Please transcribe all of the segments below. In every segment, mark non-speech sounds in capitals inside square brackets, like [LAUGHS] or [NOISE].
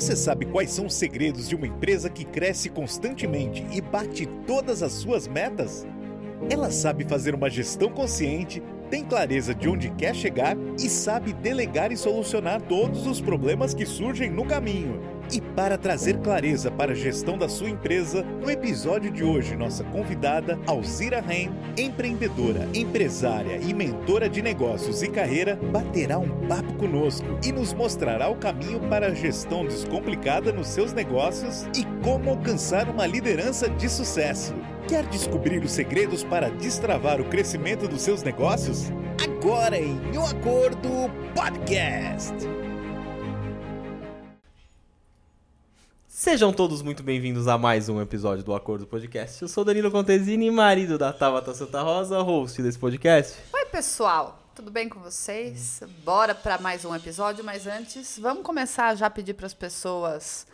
Você sabe quais são os segredos de uma empresa que cresce constantemente e bate todas as suas metas? Ela sabe fazer uma gestão consciente, tem clareza de onde quer chegar e sabe delegar e solucionar todos os problemas que surgem no caminho. E para trazer clareza para a gestão da sua empresa, no episódio de hoje, nossa convidada, Alzira Ren, empreendedora, empresária e mentora de negócios e carreira, baterá um papo conosco e nos mostrará o caminho para a gestão descomplicada nos seus negócios e como alcançar uma liderança de sucesso. Quer descobrir os segredos para destravar o crescimento dos seus negócios? Agora em O Acordo Podcast! Sejam todos muito bem-vindos a mais um episódio do Acordo Podcast. Eu sou Danilo Contesini, marido da Tabata Santa Rosa, host desse podcast. Oi, pessoal. Tudo bem com vocês? Bora para mais um episódio, mas antes, vamos começar já a pedir para as pessoas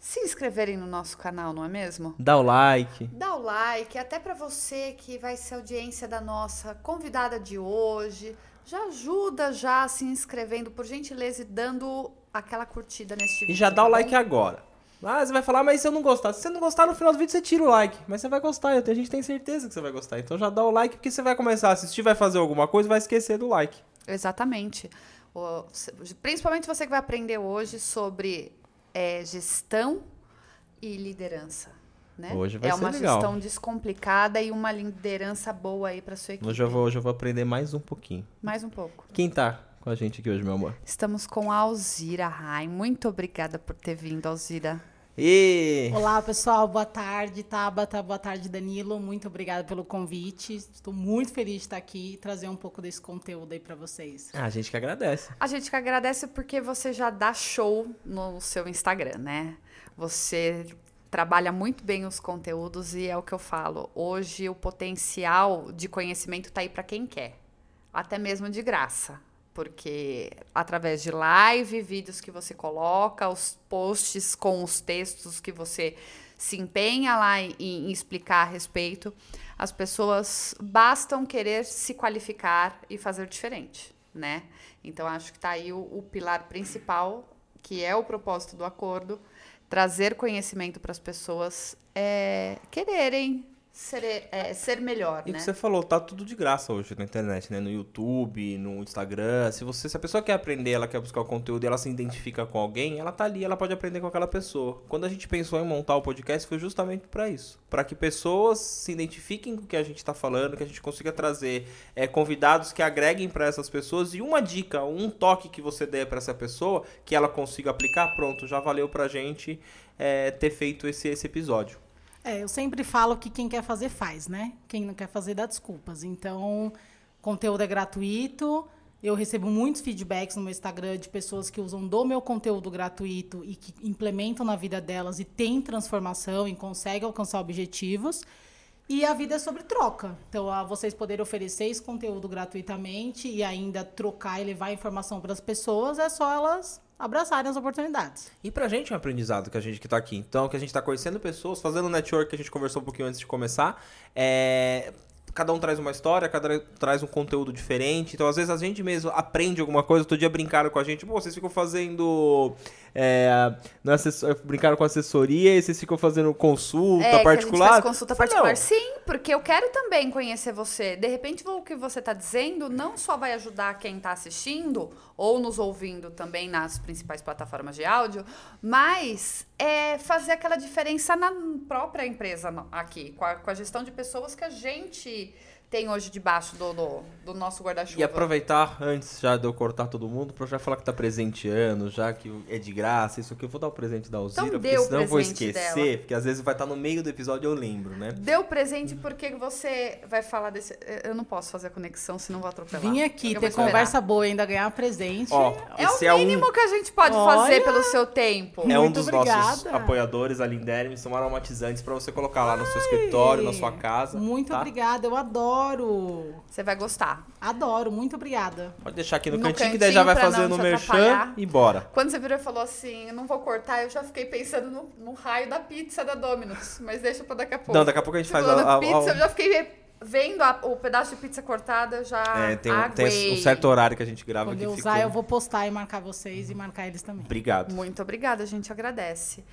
se inscreverem no nosso canal, não é mesmo? Dá o like. Dá o like, até para você que vai ser audiência da nossa convidada de hoje. Já ajuda já se inscrevendo, por gentileza, e dando aquela curtida neste vídeo. E já dá o tá like agora. Ah, você vai falar, mas se eu não gostar? Se você não gostar, no final do vídeo você tira o like. Mas você vai gostar, a gente tem certeza que você vai gostar. Então já dá o like, porque você vai começar a assistir, vai fazer alguma coisa vai esquecer do like. Exatamente. O- principalmente você que vai aprender hoje sobre é, gestão e liderança. Né? Hoje vai é ser uma legal. gestão descomplicada e uma liderança boa aí para sua equipe. Hoje eu, vou, hoje eu vou aprender mais um pouquinho. Mais um pouco. Quem tá com a gente aqui hoje, meu amor? Estamos com a Alzira Rai. Muito obrigada por ter vindo, Alzira. E Olá, pessoal. Boa tarde, Tabata. Boa tarde, Danilo. Muito obrigada pelo convite. Estou muito feliz de estar aqui e trazer um pouco desse conteúdo aí para vocês. Ah, a gente que agradece. A gente que agradece porque você já dá show no seu Instagram, né? Você trabalha muito bem os conteúdos e é o que eu falo. Hoje o potencial de conhecimento tá aí para quem quer, até mesmo de graça. Porque através de live, vídeos que você coloca, os posts com os textos que você se empenha lá em, em explicar a respeito, as pessoas bastam querer se qualificar e fazer diferente, né? Então acho que tá aí o, o pilar principal, que é o propósito do acordo, trazer conhecimento para as pessoas é, quererem ser, é, ser melhor, E o né? que você falou, tá tudo de graça hoje na internet, né? No YouTube, no Instagram. Se você, se a pessoa quer aprender, ela quer buscar o conteúdo e ela se identifica com alguém, ela tá ali, ela pode aprender com aquela pessoa. Quando a gente pensou em montar o podcast, foi justamente pra isso, Pra que pessoas se identifiquem com o que a gente tá falando, que a gente consiga trazer é, convidados que agreguem pra essas pessoas e uma dica, um toque que você der pra essa pessoa, que ela consiga aplicar, pronto, já valeu pra gente é, ter feito esse, esse episódio. É, eu sempre falo que quem quer fazer, faz, né? Quem não quer fazer, dá desculpas. Então, conteúdo é gratuito. Eu recebo muitos feedbacks no meu Instagram de pessoas que usam do meu conteúdo gratuito e que implementam na vida delas e têm transformação e conseguem alcançar objetivos. E a vida é sobre troca. Então, a vocês poderem oferecer esse conteúdo gratuitamente e ainda trocar e levar informação para as pessoas, é só elas abraçarem as oportunidades. E pra gente é um aprendizado que a gente que tá aqui. Então, que a gente tá conhecendo pessoas, fazendo network que a gente conversou um pouquinho antes de começar. É... Cada um traz uma história, cada um traz um conteúdo diferente. Então, às vezes, a gente mesmo aprende alguma coisa. Outro dia brincaram com a gente. Pô, vocês ficam fazendo. É... é assessor- Brincaram com assessoria e vocês ficam fazendo consulta É, que a particular. consulta particular. não, Sim, porque eu quero também conhecer você. De repente, o que você está dizendo não só vai ajudar quem está assistindo ou nos ouvindo também nas principais plataformas de áudio, mas é fazer aquela diferença na própria empresa aqui, com a, com a gestão de pessoas que a gente tem hoje debaixo do, do, do nosso guarda-chuva. E aproveitar, antes já de eu cortar todo mundo, pra já falar que tá presenteando, já que é de graça, isso aqui. Eu vou dar o presente da Alzira, Então porque senão eu vou esquecer, dela. porque às vezes vai estar no meio do episódio e eu lembro, né? Deu presente porque você vai falar desse. Eu não posso fazer a conexão, senão vou atropelar. Vim aqui Eu ter conversa boa e ainda ganhar presente. Ó, É esse o é um, mínimo que a gente pode Olha! fazer pelo seu tempo. é um Muito dos obrigada. nossos apoiadores, a Linderme, são aromatizantes pra você colocar lá no seu escritório, na sua casa. Muito tá? obrigada, eu adoro. Você vai gostar. Adoro, muito obrigada. Pode deixar aqui no, No cantinho, que daí já vai fazendo o merchan e bora. Quando você virou e falou assim, eu não vou cortar, eu já fiquei pensando no, no raio da pizza da Domino's. Mas deixa pra daqui a pouco. Não, daqui a pouco a gente Você faz a- a- pizza, a- eu já fiquei vendo a- o pedaço de pizza cortada, eu já É, tem, um, tem um certo horário que a gente grava Quando que eu ficou... usar, eu vou postar e marcar vocês e marcar eles também. Obrigado. Muito obrigada, a gente agradece.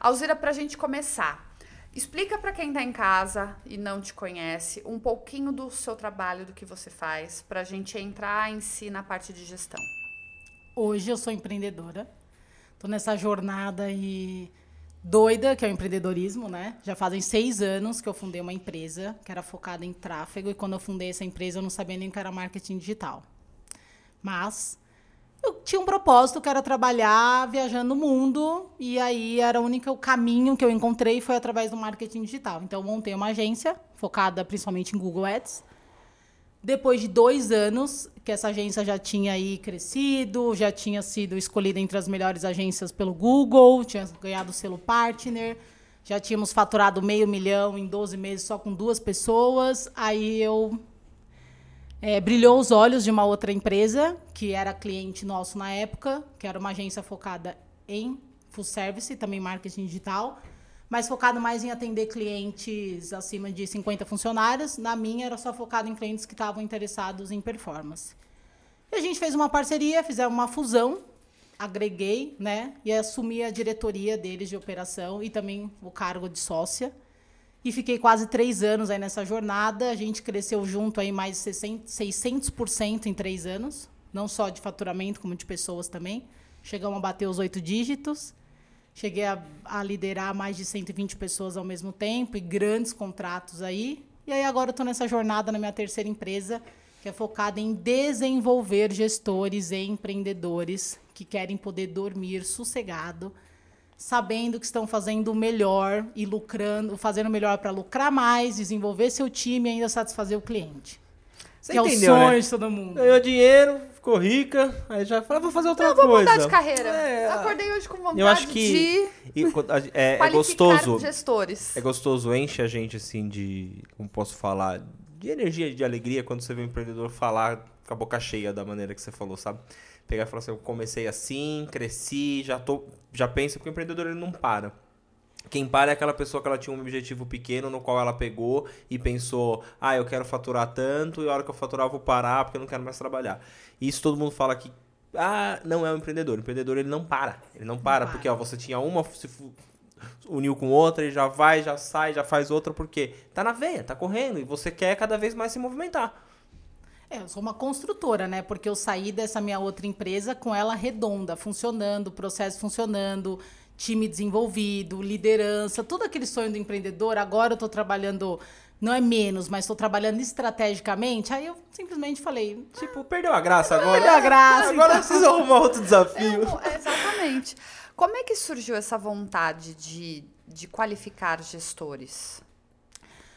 Alzira, pra gente começar, explica pra quem tá em casa e não te conhece um pouquinho do seu trabalho, do que você faz, pra gente entrar em si na parte de gestão. Hoje eu sou empreendedora. Tô nessa jornada aí doida, que é o empreendedorismo, né? Já fazem seis anos que eu fundei uma empresa que era focada em tráfego. E quando eu fundei essa empresa, eu não sabia nem o que era marketing digital. Mas eu tinha um propósito que era trabalhar viajando o mundo. E aí era o único caminho que eu encontrei foi através do marketing digital. Então eu montei uma agência focada principalmente em Google Ads. Depois de dois anos que essa agência já tinha aí crescido, já tinha sido escolhida entre as melhores agências pelo Google, tinha ganhado o selo partner, já tínhamos faturado meio milhão em 12 meses só com duas pessoas. Aí eu é, brilhou os olhos de uma outra empresa que era cliente nosso na época, que era uma agência focada em full service, também marketing digital, mas focado mais em atender clientes acima de 50 funcionários. Na minha era só focado em clientes que estavam interessados em performance. E a gente fez uma parceria, fizemos uma fusão, agreguei, né, e assumi a diretoria deles de operação e também o cargo de sócia. E fiquei quase três anos aí nessa jornada. A gente cresceu junto aí mais de 60 600% em três anos. Não só de faturamento, como de pessoas também. Chegamos a bater os oito dígitos. Cheguei a, a liderar mais de 120 pessoas ao mesmo tempo e grandes contratos aí. E aí agora eu estou nessa jornada na minha terceira empresa, que é focada em desenvolver gestores e empreendedores que querem poder dormir sossegado, sabendo que estão fazendo o melhor e lucrando, fazendo o melhor para lucrar mais, desenvolver seu time e ainda satisfazer o cliente. Você que é o entendeu, sonho né? de todo mundo. Ganhou dinheiro, ficou rica, aí já fala, vou fazer outra Eu vou coisa. mudar de carreira. É, Acordei hoje com vontade eu acho que de e é, é qualificar gostoso. gestores. É gostoso, enche a gente assim de. Como posso falar? De energia, de alegria quando você vê um empreendedor falar com a boca cheia da maneira que você falou, sabe? Pegar e falar assim, eu comecei assim, cresci, já tô. Já pensa, porque o empreendedor ele não para. Quem para é aquela pessoa que ela tinha um objetivo pequeno no qual ela pegou e pensou, ah, eu quero faturar tanto e a hora que eu faturar eu vou parar porque eu não quero mais trabalhar. E isso todo mundo fala que, ah, não é um empreendedor. O empreendedor ele não para. Ele não para, para. porque ó, você tinha uma, se uniu com outra e já vai, já sai, já faz outra, porque tá na veia, tá correndo e você quer cada vez mais se movimentar. É, eu sou uma construtora, né? Porque eu saí dessa minha outra empresa com ela redonda, funcionando, processo funcionando, time desenvolvido, liderança, todo aquele sonho do empreendedor. Agora eu estou trabalhando, não é menos, mas estou trabalhando estrategicamente. Aí eu simplesmente falei, Tipo, perdeu a graça agora. Perdeu a graça, Agora então. eu preciso arrumar outro desafio. Não, exatamente. Como é que surgiu essa vontade de, de qualificar gestores?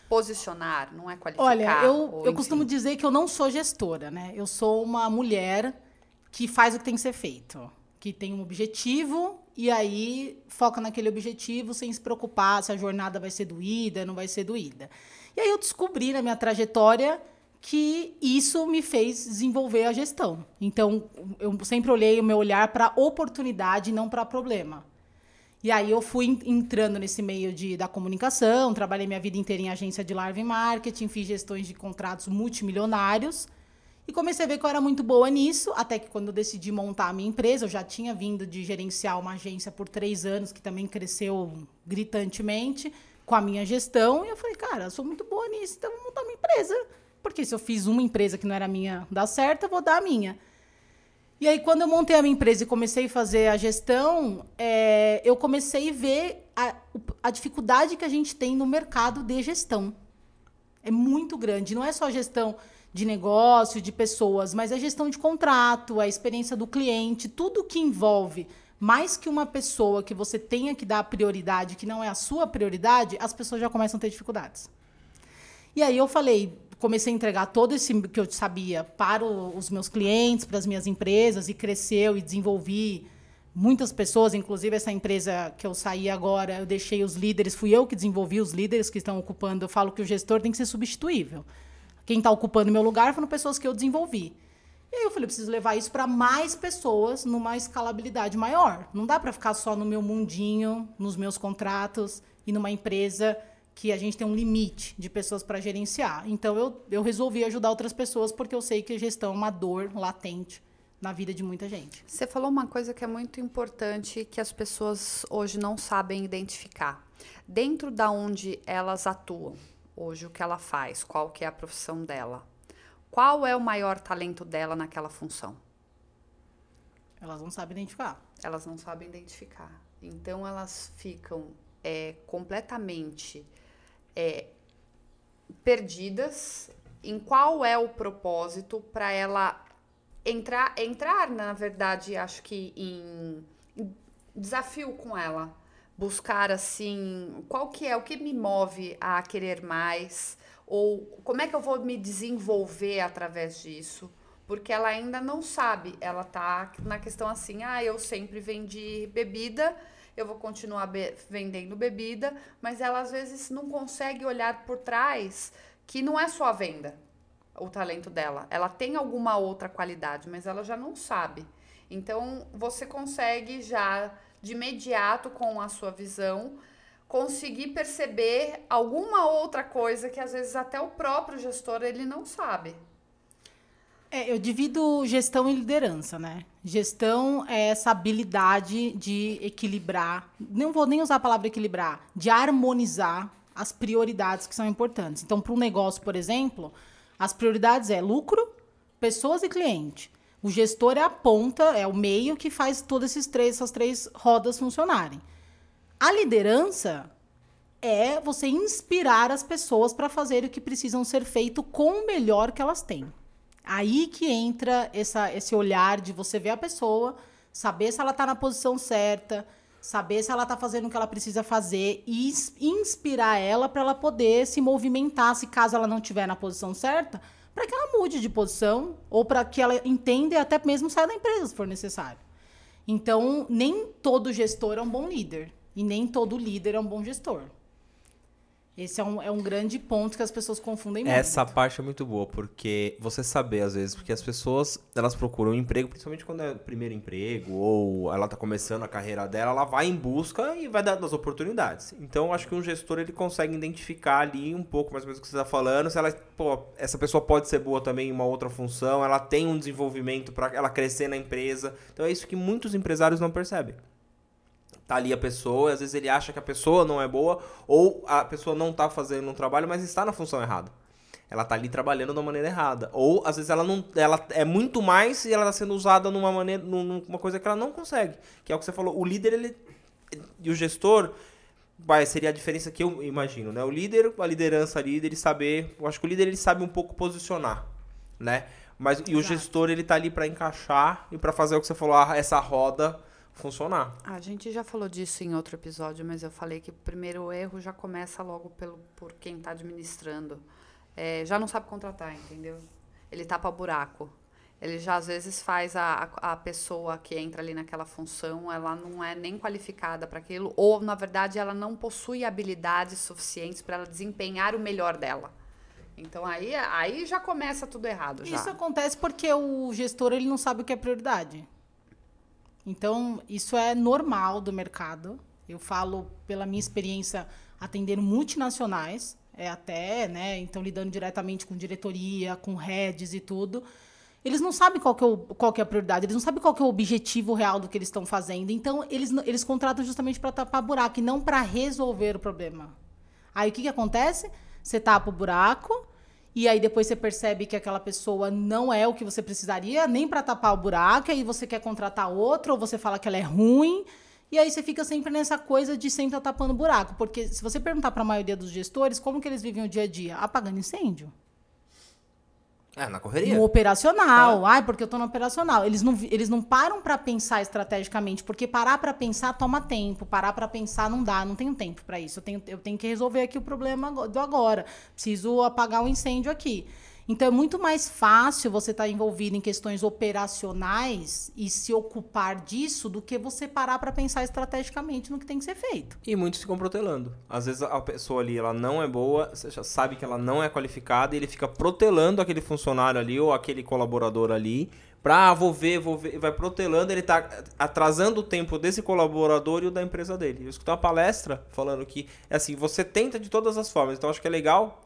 Posicionar, não é qualificar? Olha, eu, eu costumo dizer que eu não sou gestora, né? Eu sou uma mulher que faz o que tem que ser feito, que tem um objetivo e aí foca naquele objetivo sem se preocupar se a jornada vai ser doída, não vai ser doída. E aí eu descobri na minha trajetória que isso me fez desenvolver a gestão. Então, eu sempre olhei o meu olhar para oportunidade e não para problema. E aí eu fui en- entrando nesse meio de, da comunicação, trabalhei minha vida inteira em agência de live marketing, fiz gestões de contratos multimilionários e comecei a ver que eu era muito boa nisso, até que quando eu decidi montar a minha empresa, eu já tinha vindo de gerenciar uma agência por três anos, que também cresceu gritantemente com a minha gestão, e eu falei, cara, eu sou muito boa nisso, então vou montar minha empresa. Porque se eu fiz uma empresa que não era minha dar certo, eu vou dar a minha. E aí, quando eu montei a minha empresa e comecei a fazer a gestão, é, eu comecei a ver a, a dificuldade que a gente tem no mercado de gestão. É muito grande. Não é só gestão de negócio, de pessoas, mas é gestão de contrato, a experiência do cliente, tudo que envolve mais que uma pessoa que você tenha que dar prioridade, que não é a sua prioridade, as pessoas já começam a ter dificuldades. E aí eu falei, comecei a entregar todo esse que eu sabia para os meus clientes, para as minhas empresas, e cresceu e desenvolvi muitas pessoas, inclusive essa empresa que eu saí agora, eu deixei os líderes, fui eu que desenvolvi os líderes que estão ocupando. Eu falo que o gestor tem que ser substituível. Quem está ocupando meu lugar foram pessoas que eu desenvolvi. E aí eu falei, eu preciso levar isso para mais pessoas numa escalabilidade maior. Não dá para ficar só no meu mundinho, nos meus contratos e numa empresa que a gente tem um limite de pessoas para gerenciar. Então eu, eu resolvi ajudar outras pessoas porque eu sei que a gestão é uma dor latente na vida de muita gente. Você falou uma coisa que é muito importante que as pessoas hoje não sabem identificar. Dentro da onde elas atuam, hoje o que ela faz, qual que é a profissão dela, qual é o maior talento dela naquela função? Elas não sabem identificar. Elas não sabem identificar. Então elas ficam é, completamente é, perdidas em qual é o propósito para ela entrar, entrar, na verdade, acho que em, em desafio com ela. Buscar assim, qual que é, o que me move a querer mais, ou como é que eu vou me desenvolver através disso porque ela ainda não sabe. Ela tá na questão assim: ah, eu sempre vendi bebida, eu vou continuar be vendendo bebida, mas ela às vezes não consegue olhar por trás que não é só a venda, o talento dela. Ela tem alguma outra qualidade, mas ela já não sabe. Então você consegue já de imediato com a sua visão conseguir perceber alguma outra coisa que às vezes até o próprio gestor ele não sabe. É, eu divido gestão e liderança, né? Gestão é essa habilidade de equilibrar, não vou nem usar a palavra equilibrar, de harmonizar as prioridades que são importantes. Então, para um negócio, por exemplo, as prioridades é lucro, pessoas e cliente. O gestor é a ponta, é o meio que faz todas esses três, essas três rodas funcionarem. A liderança é você inspirar as pessoas para fazer o que precisam ser feito com o melhor que elas têm. Aí que entra essa, esse olhar de você ver a pessoa, saber se ela está na posição certa, saber se ela está fazendo o que ela precisa fazer e inspirar ela para ela poder se movimentar, se caso ela não estiver na posição certa, para que ela mude de posição ou para que ela entenda e até mesmo saia da empresa se for necessário. Então, nem todo gestor é um bom líder e nem todo líder é um bom gestor. Esse é um, é um grande ponto que as pessoas confundem muito. Essa parte é muito boa, porque você saber, às vezes, porque as pessoas, elas procuram um emprego, principalmente quando é o primeiro emprego, ou ela tá começando a carreira dela, ela vai em busca e vai dar das oportunidades. Então, acho que um gestor, ele consegue identificar ali um pouco mais ou menos o que você tá falando, se ela, pô, essa pessoa pode ser boa também em uma outra função, ela tem um desenvolvimento para ela crescer na empresa. Então, é isso que muitos empresários não percebem tá ali a pessoa, às vezes ele acha que a pessoa não é boa, ou a pessoa não tá fazendo um trabalho, mas está na função errada. Ela tá ali trabalhando da maneira errada. Ou às vezes ela não. Ela é muito mais e ela tá sendo usada numa maneira. numa coisa que ela não consegue. Que é o que você falou. O líder, ele. E o gestor. Vai, seria a diferença que eu imagino, né? O líder, a liderança ali, ele saber. Eu acho que o líder ele sabe um pouco posicionar, né? Mas e o gestor ele tá ali para encaixar e para fazer o que você falou, essa roda funcionar. A gente já falou disso em outro episódio, mas eu falei que o primeiro erro já começa logo pelo, por quem está administrando. É, já não sabe contratar, entendeu? Ele tapa buraco. Ele já às vezes faz a, a pessoa que entra ali naquela função, ela não é nem qualificada para aquilo, ou na verdade ela não possui habilidades suficientes para ela desempenhar o melhor dela. Então aí, aí já começa tudo errado. Já. Isso acontece porque o gestor ele não sabe o que é prioridade. Então, isso é normal do mercado. Eu falo pela minha experiência atendendo multinacionais, é até, né, então lidando diretamente com diretoria, com heads e tudo. Eles não sabem qual que, é o, qual que é a prioridade, eles não sabem qual que é o objetivo real do que eles estão fazendo. Então, eles, eles contratam justamente para tapar buraco e não para resolver o problema. Aí, o que, que acontece? Você tapa o buraco, e aí depois você percebe que aquela pessoa não é o que você precisaria, nem para tapar o buraco, e você quer contratar outra, ou você fala que ela é ruim. E aí você fica sempre nessa coisa de sempre estar tapando buraco. Porque se você perguntar para a maioria dos gestores como que eles vivem o dia a dia, apagando incêndio. É, na correria. No operacional. É. Ai, porque eu tô no operacional. Eles não, eles não param para pensar estrategicamente, porque parar para pensar toma tempo. Parar para pensar não dá, não tenho tempo para isso. Eu tenho, eu tenho que resolver aqui o problema do agora. Preciso apagar o um incêndio aqui. Então é muito mais fácil você estar tá envolvido em questões operacionais e se ocupar disso do que você parar para pensar estrategicamente no que tem que ser feito. E muitos ficam protelando. Às vezes a pessoa ali ela não é boa, você já sabe que ela não é qualificada e ele fica protelando aquele funcionário ali ou aquele colaborador ali pra, ah, vou ver, vou ver, vai protelando, ele tá atrasando o tempo desse colaborador e o da empresa dele. Eu escutei uma palestra falando que, é assim, você tenta de todas as formas. Então, acho que é legal,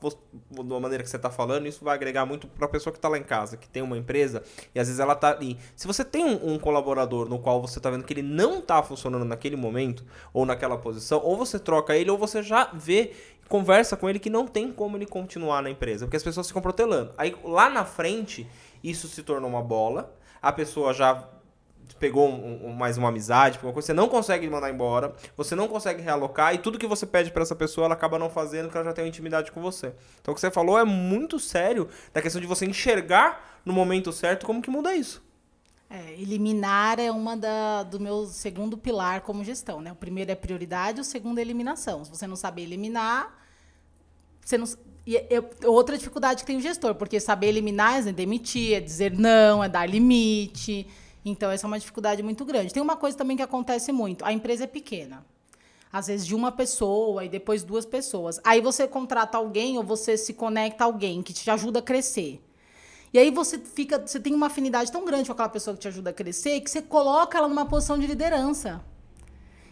da maneira que você tá falando, isso vai agregar muito pra pessoa que tá lá em casa, que tem uma empresa, e às vezes ela tá ali. Se você tem um, um colaborador no qual você tá vendo que ele não tá funcionando naquele momento, ou naquela posição, ou você troca ele, ou você já vê conversa com ele que não tem como ele continuar na empresa, porque as pessoas ficam protelando. Aí lá na frente, isso se tornou uma bola, a pessoa já pegou um, um, mais uma amizade, uma coisa, você não consegue mandar embora, você não consegue realocar e tudo que você pede para essa pessoa ela acaba não fazendo porque ela já tem uma intimidade com você. Então o que você falou é muito sério da questão de você enxergar no momento certo como que muda isso. É, eliminar é uma da, do meu segundo pilar como gestão, né? O primeiro é prioridade, o segundo é eliminação. Se você não saber eliminar, você não, e eu, outra dificuldade que tem o gestor, porque saber eliminar é demitir, é dizer não, é dar limite. Então, essa é uma dificuldade muito grande. Tem uma coisa também que acontece muito: a empresa é pequena. Às vezes de uma pessoa e depois duas pessoas. Aí você contrata alguém ou você se conecta a alguém que te ajuda a crescer. E aí você fica, você tem uma afinidade tão grande com aquela pessoa que te ajuda a crescer que você coloca ela numa posição de liderança.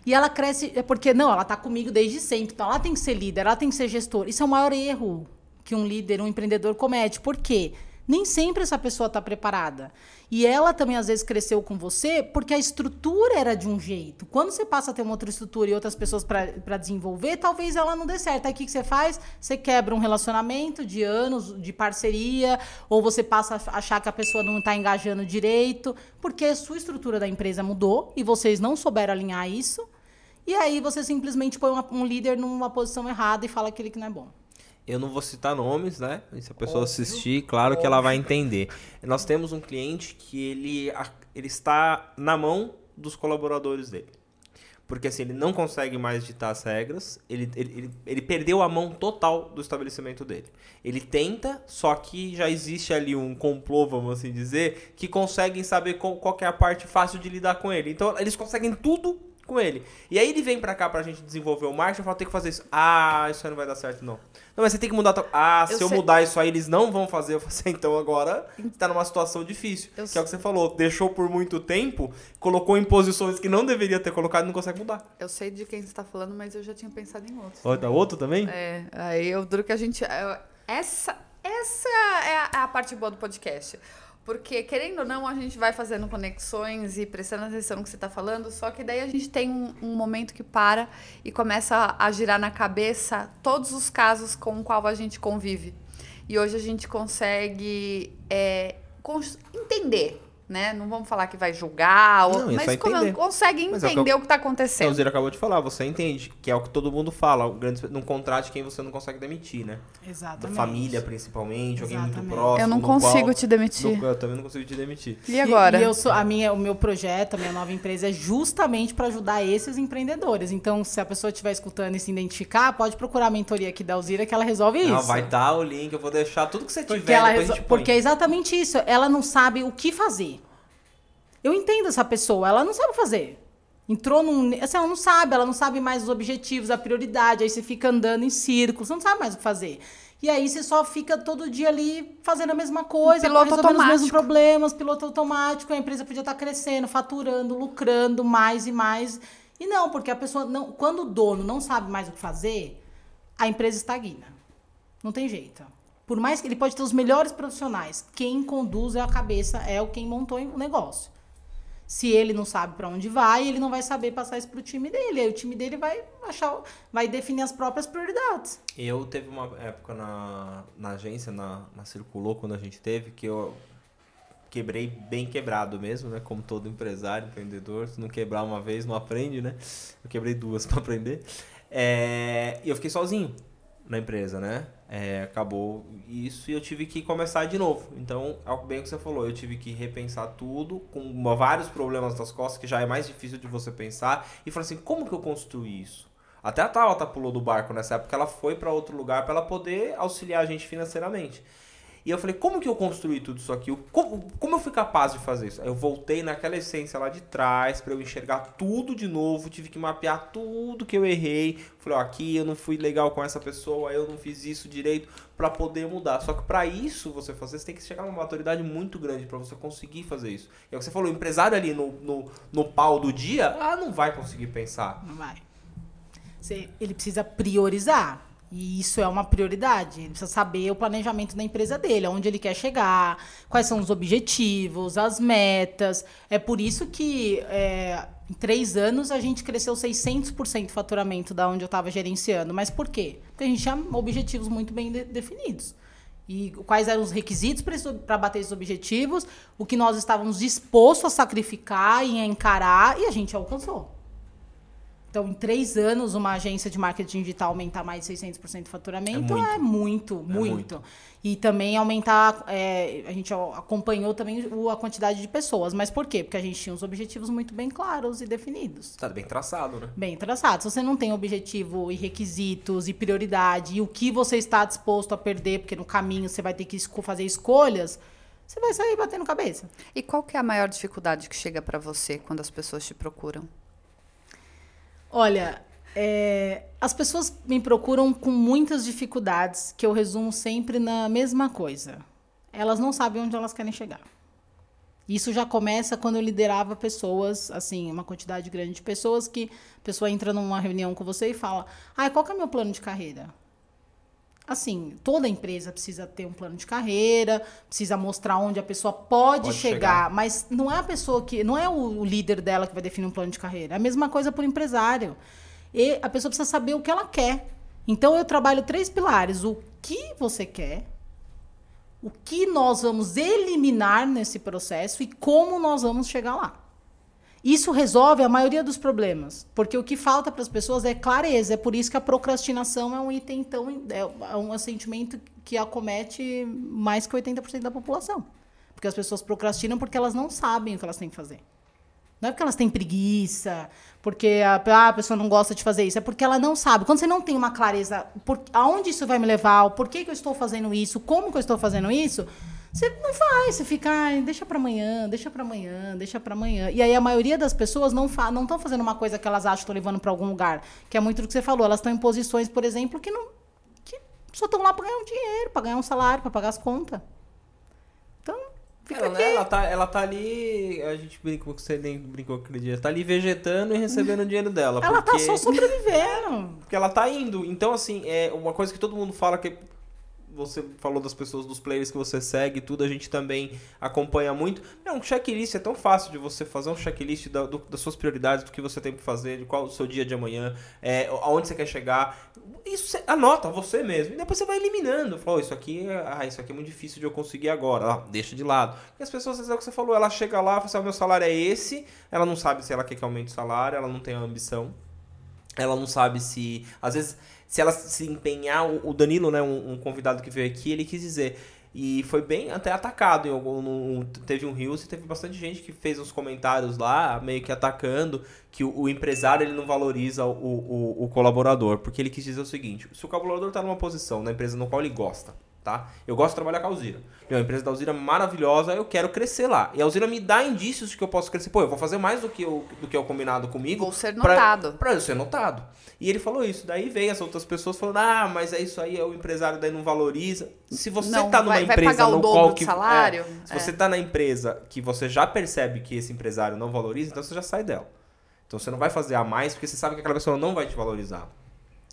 E ela cresce, é porque, não, ela está comigo desde sempre, então ela tem que ser líder, ela tem que ser gestor. Isso é o maior erro que um líder, um empreendedor comete. Por quê? Nem sempre essa pessoa está preparada. E ela também, às vezes, cresceu com você porque a estrutura era de um jeito. Quando você passa a ter uma outra estrutura e outras pessoas para desenvolver, talvez ela não dê certo. Aí o que, que você faz? Você quebra um relacionamento de anos, de parceria, ou você passa a achar que a pessoa não está engajando direito, porque a sua estrutura da empresa mudou e vocês não souberam alinhar isso. E aí você simplesmente põe uma, um líder numa posição errada e fala aquele que não é bom. Eu não vou citar nomes, né? Se a pessoa Óbvio. assistir, claro Óbvio. que ela vai entender. Nós temos um cliente que ele, ele está na mão dos colaboradores dele. Porque assim, ele não consegue mais ditar as regras, ele, ele, ele, ele, perdeu a mão total do estabelecimento dele. Ele tenta, só que já existe ali um complô, vamos assim dizer, que conseguem saber qual, qual é a parte fácil de lidar com ele. Então, eles conseguem tudo com ele. E aí ele vem pra cá pra gente desenvolver o marketing e fala, tem que fazer isso. Ah, isso aí não vai dar certo, não. Não, mas você tem que mudar. Ah, se eu, eu mudar isso aí, eles não vão fazer. Eu [LAUGHS] falei assim, então agora tá numa situação difícil. Eu que sei. é o que você falou. Deixou por muito tempo, colocou em posições que não deveria ter colocado e não consegue mudar. Eu sei de quem você tá falando, mas eu já tinha pensado em outro. Outro, outro também? É, aí eu duro que a gente. Essa, essa é a, é a parte boa do podcast. Porque, querendo ou não, a gente vai fazendo conexões e prestando atenção no que você está falando, só que daí a gente tem um, um, momento que para e começa a girar na cabeça todos os casos com o qual a gente convive. E hoje a gente consegue é, entender né? Não vamos falar que vai julgar, ou... não, mas como consegue entender é o, que, o que tá acontecendo. O Zira acabou de falar, você entende, que é o que todo mundo fala, o grande, num contrato quem você não consegue demitir, né? Exatamente. Da família, principalmente, Exatamente. alguém muito próximo. Eu não consigo qual, te demitir. No, eu também não consigo te demitir. E agora? E, e eu sou, a minha, o meu projeto, a minha nova empresa é justamente para ajudar esses empreendedores. Então, se a pessoa estiver escutando e se identificar, pode procurar a mentoria aqui da Alzira que ela resolve não, isso. Vai estar tá o link, eu vou deixar tudo que você porque tiver, ela resol... Porque é exatamente isso. Ela não sabe o que fazer. Eu entendo essa pessoa, ela não sabe fazer. Entrou num. Assim, ela não sabe, ela não sabe mais os objetivos, a prioridade, aí você fica andando em círculos, você não sabe mais o que fazer. E aí você só fica todo dia ali fazendo a mesma coisa, piloto resolvendo automático. os mesmos problemas, piloto automático, a empresa podia estar crescendo, faturando, lucrando mais e mais. E não, porque a pessoa não. Quando o dono não sabe mais o que fazer, a empresa estagna. Não tem jeito. Por mais que ele pode ter os melhores profissionais, quem conduz é a cabeça, é o quem montou o negócio. Se ele não sabe para onde vai, ele não vai saber passar isso pro time dele. Aí o time dele vai achar, vai definir as próprias prioridades. Eu teve uma época na, na agência, na, na Circulou, quando a gente teve, que eu quebrei bem quebrado mesmo, né? Como todo empresário, empreendedor. Se não quebrar uma vez, não aprende, né? Eu quebrei duas [LAUGHS] para aprender. É, e eu fiquei sozinho na empresa, né? É, acabou isso e eu tive que começar de novo. Então, é bem o que você falou, eu tive que repensar tudo, com vários problemas das costas, que já é mais difícil de você pensar, e falar assim, como que eu construí isso? Até a Tabata pulou do barco nessa época, ela foi para outro lugar para ela poder auxiliar a gente financeiramente. E eu falei, como que eu construí tudo isso aqui? Como, como eu fui capaz de fazer isso? Aí eu voltei naquela essência lá de trás para eu enxergar tudo de novo, tive que mapear tudo que eu errei. Falei, ó, aqui eu não fui legal com essa pessoa, eu não fiz isso direito para poder mudar. Só que para isso você fazer, você tem que chegar numa maturidade muito grande para você conseguir fazer isso. E é o que você falou, o empresário ali no, no, no pau do dia, ah, não vai conseguir pensar. Não vai. Você, ele precisa priorizar. E isso é uma prioridade. Ele precisa saber o planejamento da empresa dele, aonde ele quer chegar, quais são os objetivos, as metas. É por isso que é, em três anos a gente cresceu 600% faturamento da onde eu estava gerenciando. Mas por quê? Porque a gente tinha objetivos muito bem de definidos. E quais eram os requisitos para bater esses objetivos, o que nós estávamos dispostos a sacrificar e a encarar, e a gente alcançou. Então, em três anos, uma agência de marketing digital aumentar mais de 600% de faturamento é muito, é muito. É muito. E também aumentar, é, a gente acompanhou também a quantidade de pessoas. Mas por quê? Porque a gente tinha os objetivos muito bem claros e definidos. Tá bem traçado, né? Bem traçado. Se você não tem objetivo e requisitos e prioridade e o que você está disposto a perder, porque no caminho você vai ter que fazer escolhas, você vai sair batendo cabeça. E qual que é a maior dificuldade que chega para você quando as pessoas te procuram? Olha, é, as pessoas me procuram com muitas dificuldades, que eu resumo sempre na mesma coisa. Elas não sabem onde elas querem chegar. Isso já começa quando eu liderava pessoas, assim, uma quantidade grande de pessoas que a pessoa entra numa reunião com você e fala: "Ah, qual que é o meu plano de carreira?" Assim, toda empresa precisa ter um plano de carreira, precisa mostrar onde a pessoa pode, pode chegar, chegar, mas não é a pessoa que, não é o líder dela que vai definir um plano de carreira. É a mesma coisa para o empresário. E a pessoa precisa saber o que ela quer. Então eu trabalho três pilares: o que você quer, o que nós vamos eliminar nesse processo e como nós vamos chegar lá. Isso resolve a maioria dos problemas, porque o que falta para as pessoas é clareza. É por isso que a procrastinação é um item tão é um sentimento que acomete mais que 80% da população. Porque as pessoas procrastinam porque elas não sabem o que elas têm que fazer. Não é porque elas têm preguiça, porque a, ah, a pessoa não gosta de fazer isso, é porque ela não sabe. Quando você não tem uma clareza, por, aonde isso vai me levar, por que, que eu estou fazendo isso, como que eu estou fazendo isso, você não faz, você fica, deixa para amanhã, deixa para amanhã, deixa para amanhã. E aí a maioria das pessoas não fa não estão fazendo uma coisa que elas acham que estão levando para algum lugar, que é muito do que você falou. Elas estão em posições, por exemplo, que não que só estão lá para ganhar um dinheiro, para ganhar um salário, para pagar as contas. Então, fica ela, né, ela, tá, ela tá ali, a gente brincou que você nem brincou aquele dia, tá ali vegetando e recebendo o dinheiro dela. Ela tá porque... tá só sobrevivendo. [LAUGHS] porque ela tá indo. Então, assim, é uma coisa que todo mundo fala que você falou das pessoas, dos players que você segue, tudo, a gente também acompanha muito. É um checklist, é tão fácil de você fazer um checklist da, do, das suas prioridades, do que você tem que fazer, de qual o seu dia de amanhã, é, aonde você quer chegar. Isso você anota você mesmo. E depois você vai eliminando. Fala, oh, isso aqui, é, ah, isso aqui é muito difícil de eu conseguir agora. Ah, deixa de lado. E as pessoas, é o que você falou, ela chega lá, fala assim, o meu salário é esse, ela não sabe se ela quer que aumente o salário, ela não tem a ambição. Ela não sabe se. Às vezes se ela se empenhar, o Danilo, né, um, um, convidado que veio aqui, ele quis dizer. E foi bem até atacado. Em algum, no, teve um Rios e teve bastante gente que fez uns comentários lá, meio que atacando, que o, o empresário ele não valoriza o, o, o, colaborador. Porque ele quis dizer o seguinte: se o colaborador está numa posição na empresa no qual ele gosta, tá? Eu gosto de trabalhar com a Alzira. Meu, a empresa da Alzira é maravilhosa, eu quero crescer lá. E a Alzira me dá indícios de que eu posso crescer. Pô, eu vou fazer mais do que eu, do que eu combinado comigo. Vou ser notado. Pra, pra eu ser notado. E ele falou isso. Daí veio as outras pessoas falando: ah, mas é isso aí, é o empresário daí não valoriza. Se você não, tá numa vai, empresa vai pagar no o qual que. Salário, é, se é. você tá na empresa que você já percebe que esse empresário não valoriza, então você já sai dela. Então você não vai fazer a mais porque você sabe que aquela pessoa não vai te valorizar.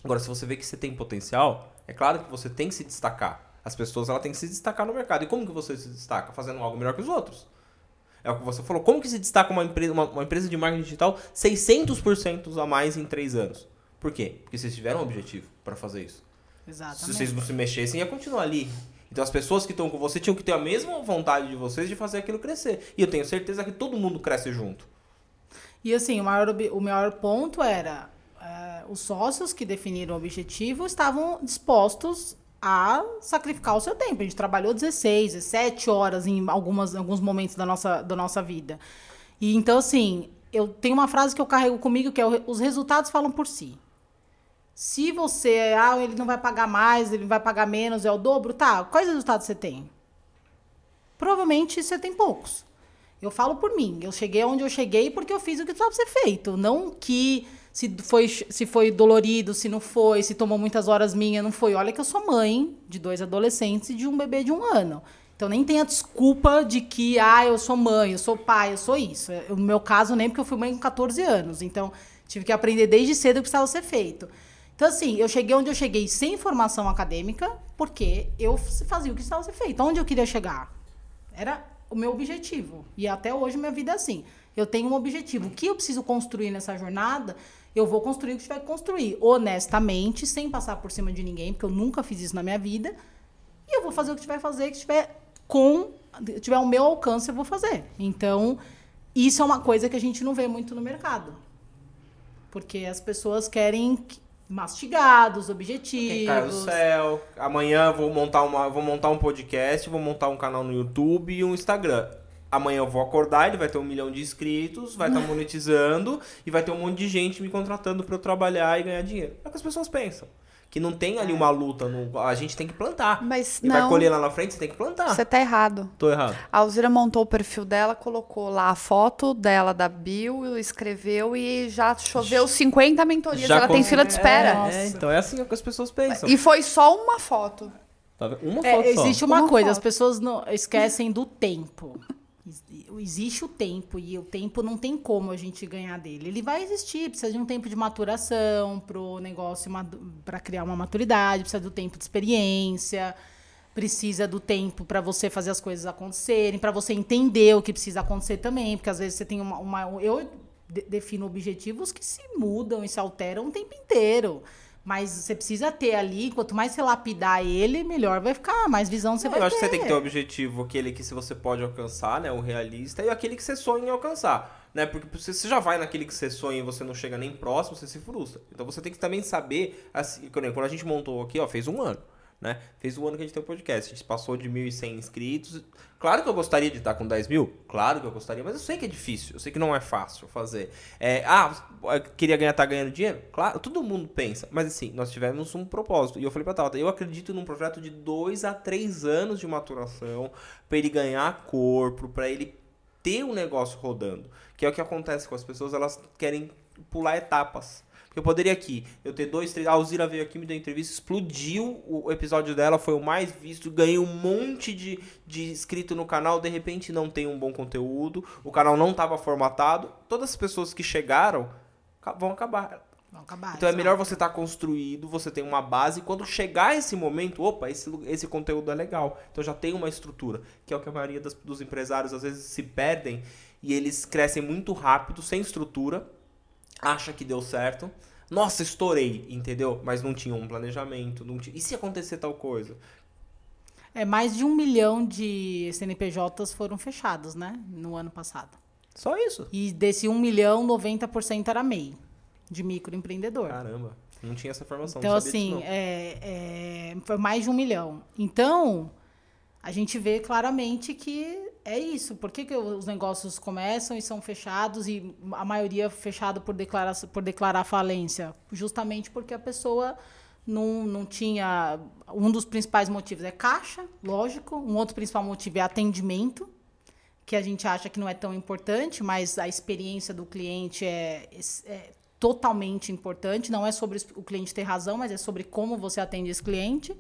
Agora, se você vê que você tem potencial, é claro que você tem que se destacar. As pessoas ela têm que se destacar no mercado. E como que você se destaca? Fazendo algo melhor que os outros. É o que você falou. Como que se destaca uma empresa, uma, uma empresa de marketing digital 600% a mais em 3 anos? Por quê? Porque vocês tiveram um objetivo para fazer isso. Exatamente. Se vocês não se mexessem, ia continuar ali. Então as pessoas que estão com você tinham que ter a mesma vontade de vocês de fazer aquilo crescer. E eu tenho certeza que todo mundo cresce junto. E assim, o maior, o maior ponto era é, os sócios que definiram o objetivo estavam dispostos a sacrificar o seu tempo. A gente trabalhou 16, 17 horas em algumas, alguns momentos da nossa, da nossa vida. E então, assim, eu tenho uma frase que eu carrego comigo que é: os resultados falam por si. Se você, ah, ele não vai pagar mais, ele vai pagar menos, é o dobro, tá? Quais resultados você tem? provavelmente você tem poucos. Eu falo por mim. Eu cheguei onde eu cheguei porque eu fiz o que precisava ser feito. Não que se foi, se foi dolorido, se não foi, se tomou muitas horas minha, não foi. Olha que eu sou mãe de dois adolescentes e de um bebê de um ano. Então nem tem a desculpa de que, ah, eu sou mãe, eu sou pai, eu sou isso. No meu caso, nem porque eu fui mãe com 14 anos. Então, tive que aprender desde cedo o que precisava ser feito. Então, assim, eu cheguei onde eu cheguei sem formação acadêmica, porque eu fazia o que precisava ser feito. Onde eu queria chegar? Era o meu objetivo. E até hoje minha vida é assim. Eu tenho um objetivo. O que eu preciso construir nessa jornada? Eu vou construir o que tiver que construir, honestamente, sem passar por cima de ninguém, porque eu nunca fiz isso na minha vida. E eu vou fazer o que tiver que fazer, que tiver com tiver ao meu alcance, eu vou fazer. Então, isso é uma coisa que a gente não vê muito no mercado. Porque as pessoas querem mastigados, objetivos. Quem cai do céu. Amanhã vou montar uma, vou montar um podcast, vou montar um canal no YouTube e um Instagram. Amanhã eu vou acordar, ele vai ter um milhão de inscritos, vai estar tá [LAUGHS] monetizando e vai ter um monte de gente me contratando para eu trabalhar e ganhar dinheiro. É o que as pessoas pensam que não tem ali é. uma luta. No, a gente tem que plantar. Mas e não. vai colher lá na frente, você tem que plantar. Você tá errado. Tô errado. A Alzira montou o perfil dela, colocou lá a foto dela da bio, escreveu e já choveu 50 mentorias. Já ela tem fila de espera. É, é, então é assim que as pessoas pensam. E foi só uma foto. Tá uma é, foto Existe só. uma, uma coisa, foto. as pessoas não esquecem do tempo existe o tempo e o tempo não tem como a gente ganhar dele. Ele vai existir, precisa de um tempo de maturação para o negócio, para criar uma maturidade, precisa do tempo de experiência, precisa do tempo para você fazer as coisas acontecerem, para você entender o que precisa acontecer também, porque às vezes você tem uma, uma eu defino objetivos que se mudam e se alteram o tempo inteiro. Mas você precisa ter ali, quanto mais você lapidar ele, melhor vai ficar, mais visão você é, vai ter. Eu acho que você tem que ter o objetivo, aquele que se você pode alcançar, né, o realista, e aquele que você sonha em alcançar, né? Porque você já vai naquele que você sonha e você não chega nem próximo, você se frustra. Então você tem que também saber, assim, quando a gente montou aqui, ó, fez um ano né? Fez um ano que a gente tem o podcast. A gente passou de 1.100 inscritos. Claro que eu gostaria de estar com 10 mil. Claro que eu gostaria, mas eu sei que é difícil. Eu sei que não é fácil fazer. É, ah, queria ganhar, tá ganhando dinheiro? Claro, todo mundo pensa. Mas assim, nós tivemos um propósito. E eu falei pra Tata, eu acredito num projeto de 2 a 3 anos de maturação para ele ganhar corpo, para ele ter um negócio rodando. Que é o que acontece com as pessoas, elas querem pular etapas. Eu poderia aqui, eu ter dois, três. A Alzira veio aqui, me deu entrevista, explodiu o episódio dela, foi o mais visto, ganhei um monte de, de inscrito no canal, de repente não tem um bom conteúdo, o canal não estava formatado. Todas as pessoas que chegaram vão acabar. Vão acabar. Então é melhor você estar tá construído, você tem uma base, e quando chegar esse momento, opa, esse, esse conteúdo é legal. Então já tem uma estrutura, que é o que a maioria das, dos empresários às vezes se perdem e eles crescem muito rápido, sem estrutura acha que deu certo. Nossa, estourei, entendeu? Mas não tinha um planejamento. Não tinha... E se acontecer tal coisa? É, mais de um milhão de CNPJs foram fechados, né? No ano passado. Só isso? E desse um milhão, 90% era MEI, de microempreendedor. Caramba, não tinha essa informação. Então, assim, é, é, foi mais de um milhão. Então, a gente vê claramente que é isso. Por que, que os negócios começam e são fechados e a maioria fechado por declarar, por declarar falência? Justamente porque a pessoa não, não tinha. Um dos principais motivos é caixa, lógico. Um outro principal motivo é atendimento, que a gente acha que não é tão importante, mas a experiência do cliente é, é totalmente importante. Não é sobre o cliente ter razão, mas é sobre como você atende esse cliente.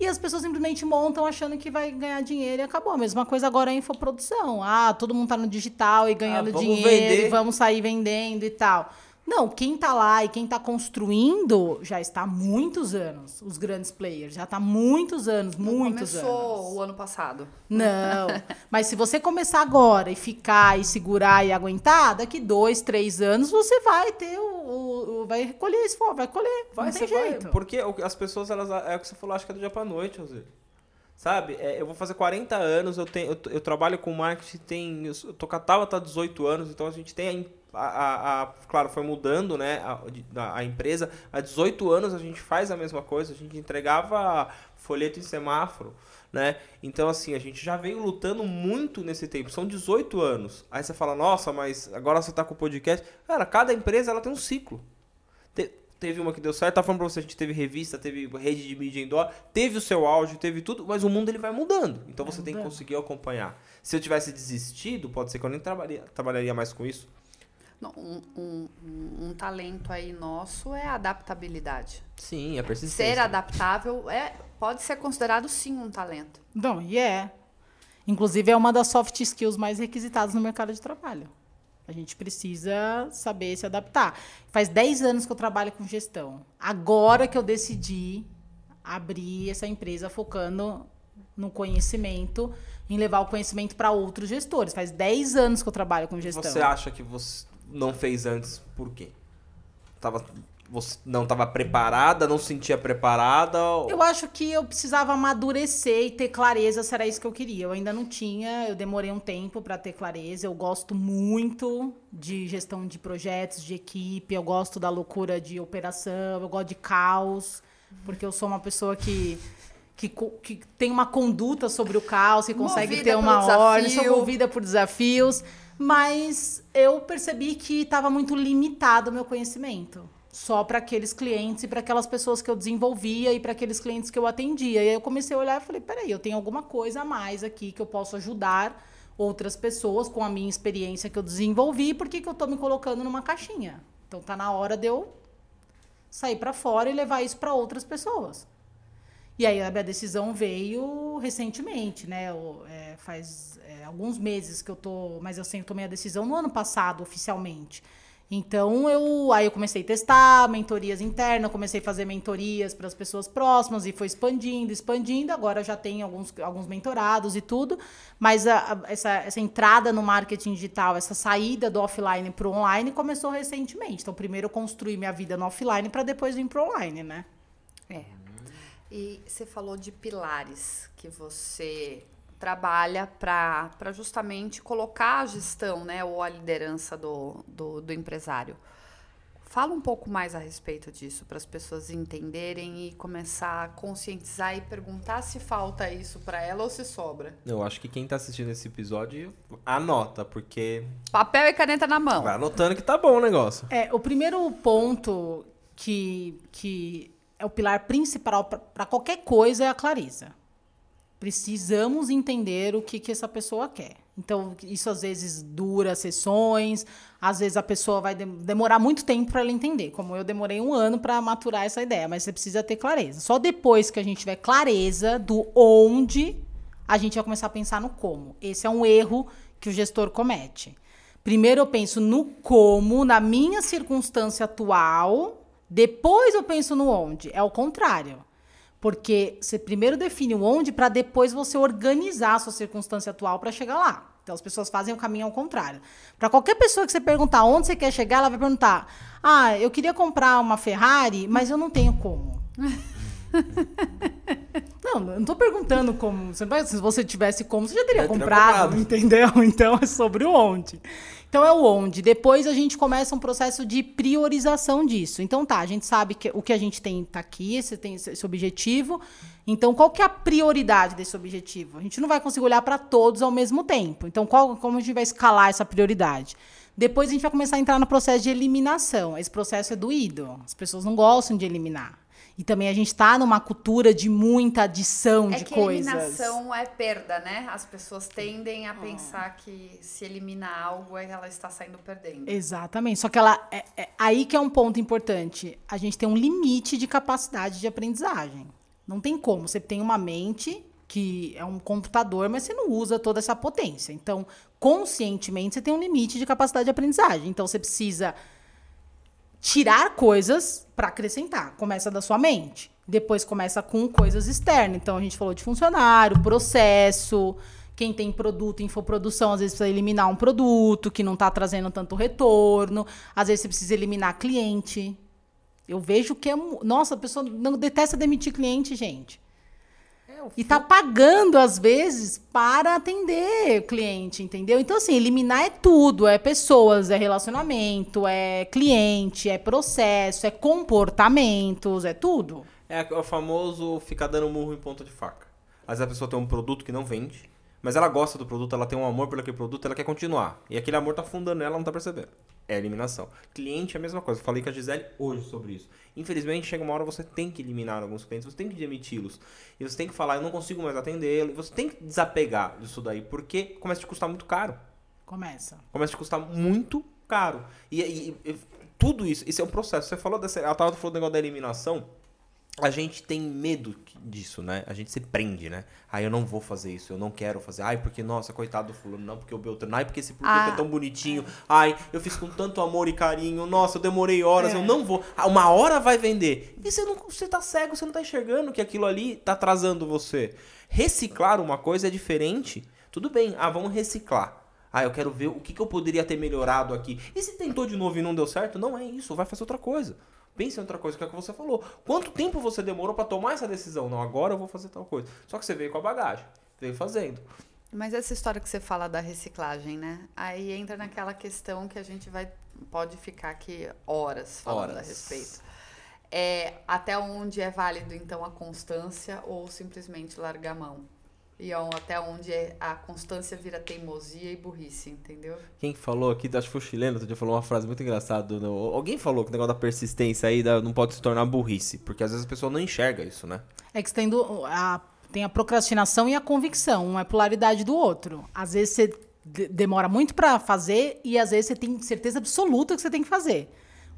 E as pessoas simplesmente montam achando que vai ganhar dinheiro e acabou. A mesma coisa agora é a infoprodução. Ah, todo mundo tá no digital e ganhando ah, dinheiro, vender. e vamos sair vendendo e tal. Não, quem está lá e quem está construindo já está há muitos anos. Os grandes players já está há muitos anos, Não muitos começou anos. o ano passado. Não, [LAUGHS] mas se você começar agora e ficar e segurar e aguentar, daqui dois, três anos você vai ter o, o, o vai recolher esse vai colher, vai não tem jeito. Vai, porque as pessoas elas é o que você falou, acho que é do dia para noite, José. Sabe? É, eu vou fazer 40 anos, eu tenho eu, eu trabalho com marketing, tem eu tô com a Tabata há 18 anos, então a gente tem a a, a, claro, foi mudando né, a, a, empresa. Há 18 anos a gente faz a mesma coisa, a gente entregava folheto em semáforo. Né? Então, assim, a gente já veio lutando muito nesse tempo. São 18 anos. Aí você fala, nossa, mas agora você está com o podcast. Cara, cada empresa ela tem um ciclo. teve uma que deu certo, tá falando pra você, a gente teve revista, teve rede de mídia indoor, teve o seu áudio, teve tudo, mas o mundo ele vai mudando. Então você tem que mudando. conseguir acompanhar. Se eu tivesse desistido, pode ser que eu nem trabalharia, trabalharia mais com isso. Um, um- um- um talento aí nosso é a adaptabilidade. Sim, a persistência. Ser adaptável é, pode ser considerado sim um talento. Não, e é. Inclusive, é uma das soft skills mais requisitadas no mercado de trabalho. A gente precisa saber se adaptar. Faz 10 anos que eu trabalho com gestão. Agora que eu decidi abrir essa empresa focando no conhecimento, em levar o conhecimento para outros gestores. Faz 10 anos que eu trabalho com gestão. Você acha que você não fez antes por quê? Tava, você não estava preparada, não se sentia preparada? ou- Eu acho que eu precisava amadurecer e ter clareza se era isso que eu queria. Eu ainda não tinha, eu demorei um tempo para ter clareza. Eu gosto muito de gestão de projetos, de equipe, eu gosto da loucura de operação, eu gosto de caos, porque eu sou uma pessoa que. Que, que tem uma conduta sobre o caos, que consegue Movida ter uma ordem, sou movida por desafios, mas eu percebi que estava muito limitado o meu conhecimento. Só para aqueles clientes e para aquelas pessoas que eu desenvolvia e para aqueles clientes que eu atendia. E aí eu comecei a olhar e falei: peraí, eu tenho alguma coisa a mais aqui que eu posso ajudar outras pessoas com a minha experiência que eu desenvolvi, por que, que eu tô me colocando numa caixinha? Então tá na hora de eu sair para fora e levar isso para outras pessoas. E aí a minha decisão veio recentemente, né? Eu, é, faz é, alguns meses que eu tô, mas eu sempre tomei a decisão no ano passado oficialmente. Então eu aí eu comecei a testar mentorias internas, comecei a fazer mentorias para as pessoas próximas e foi expandindo, expandindo. Agora já tem alguns, alguns mentorados e tudo, mas a- a- essa, essa entrada no marketing digital, essa saída do offline para o online começou recentemente. Então primeiro eu construí minha vida no offline para depois vir para online, né? É. E você falou de pilares que você trabalha para justamente colocar a gestão, né, ou a liderança do, do, do empresário. Fala um pouco mais a respeito disso para as pessoas entenderem e começar a conscientizar e perguntar se falta isso para ela ou se sobra. Eu acho que quem tá assistindo esse episódio anota, porque Papel e caneta na mão. vai anotando que tá bom o negócio. É, o primeiro ponto que, que é o pilar principal para qualquer coisa é a clareza. Precisamos entender o que, que essa pessoa quer. Então, isso às vezes dura sessões, às vezes a pessoa vai dem- demorar muito tempo para ela entender. Como eu demorei um ano para maturar essa ideia, mas você precisa ter clareza. Só depois que a gente tiver clareza do onde, a gente vai começar a pensar no como. Esse é um erro que o gestor comete. Primeiro eu penso no como, na minha circunstância atual, depois eu penso no onde. É o contrário. Porque você primeiro define o onde para depois você organizar a sua circunstância atual para chegar lá. Então as pessoas fazem o caminho ao contrário. Para qualquer pessoa que você perguntar onde você quer chegar, ela vai perguntar: "Ah, eu queria comprar uma Ferrari, mas eu não tenho como". [LAUGHS] Não, eu não tô perguntando como. Você se você tivesse como, você já teria Já teria comprado, comprado. entendeu? [LAUGHS] Então é sobre o onde. Então é o onde. Depois a gente começa um processo de priorização disso. Então tá, a gente sabe que o que a gente tem tá aqui, esse tem esse esse objetivo. Então qual que é a prioridade desse objetivo? A gente não vai conseguir olhar para todos ao mesmo tempo. Então qual, como a gente vai escalar essa prioridade? Depois a gente vai começar a entrar no processo de eliminação. Esse processo é doído. As pessoas não gostam de eliminar. E também a gente está numa cultura de muita adição É de que coisas. eliminação é perda, né? As pessoas tendem a pensar que se eliminar algo, é que ela está saindo perdendo. Exatamente. Só que ela é, é aí que é um ponto importante. A gente tem um limite de capacidade de aprendizagem. Não tem como. Você tem uma mente que é um computador, mas você não usa toda essa potência. Então, conscientemente, você tem um limite de capacidade de aprendizagem. Então, você precisa tirar coisas para acrescentar. Começa da sua mente. Depois começa com coisas externas. Então a gente falou de funcionário, processo. Quem tem produto, infoprodução, às vezes precisa eliminar um produto que não está trazendo tanto retorno. Às vezes você precisa eliminar cliente. Eu vejo que é. Nossa, a pessoa não detesta demitir cliente, gente. E tá pagando, às vezes, para atender o cliente, entendeu? Então, assim, eliminar é tudo. É pessoas, é relacionamento, é cliente, é processo, é comportamentos, é tudo. É o famoso ficar dando murro em ponta de faca. Às vezes a pessoa tem um produto que não vende, mas ela gosta do produto, ela tem um amor por aquele produto, ela quer continuar. E aquele amor tá afundando ela, ela não tá percebendo. É a eliminação. Cliente é a mesma coisa. Eu falei com a Gisele hoje sobre isso. Infelizmente, chega uma hora você tem que eliminar alguns clientes, você tem que demiti-los. E você tem que falar, eu não consigo mais atendê-lo. Você tem que desapegar disso daí, porque começa a te custar muito caro. Começa. Começa a te custar muito caro. E, e- e tudo isso, isso é um processo. Você falou dessa. Ela tava falando do negócio da eliminação. A gente tem medo disso, né? A gente se prende, né? Ai, eu não vou fazer isso, eu não quero fazer. Ai, porque, nossa, coitado do fulano, não, porque o Beltrano. Ai, porque esse público Ah, é tão bonitinho. Ai, eu fiz com tanto amor e carinho. Nossa, eu demorei horas, É. eu não vou. Ah, uma hora vai vender. E você, não, você tá cego, você não tá enxergando que aquilo ali tá atrasando você. Reciclar uma coisa é diferente. Tudo bem, ah, vamos reciclar. Ah, eu quero ver o que, que eu poderia ter melhorado aqui. E se tentou de novo e não deu certo? Não é isso, vai fazer outra coisa. Pense em outra coisa, que é o que você falou. Quanto tempo você demorou pra tomar essa decisão? Não, agora eu vou fazer tal coisa. Só que você veio com a bagagem, veio fazendo. Mas essa história que você fala da reciclagem, né? Aí entra naquela questão que a gente vai pode ficar aqui horas falando Horas. a respeito. É até onde é válido então a constância ou simplesmente largar a mão? E ó, até onde é- a constância vira teimosia e burrice, entendeu? Quem que falou aqui, acho que foi o chileno, outro dia falou uma frase muito engraçada. no- Alguém falou que o negócio da persistência aí da- não pode se tornar burrice, porque às vezes a pessoa não enxerga isso, né? É que você tem, do- a, tem a procrastinação e a convicção, uma é polaridade do outro. Às vezes você de- demora muito pra fazer e às vezes você tem certeza absoluta que você tem que fazer.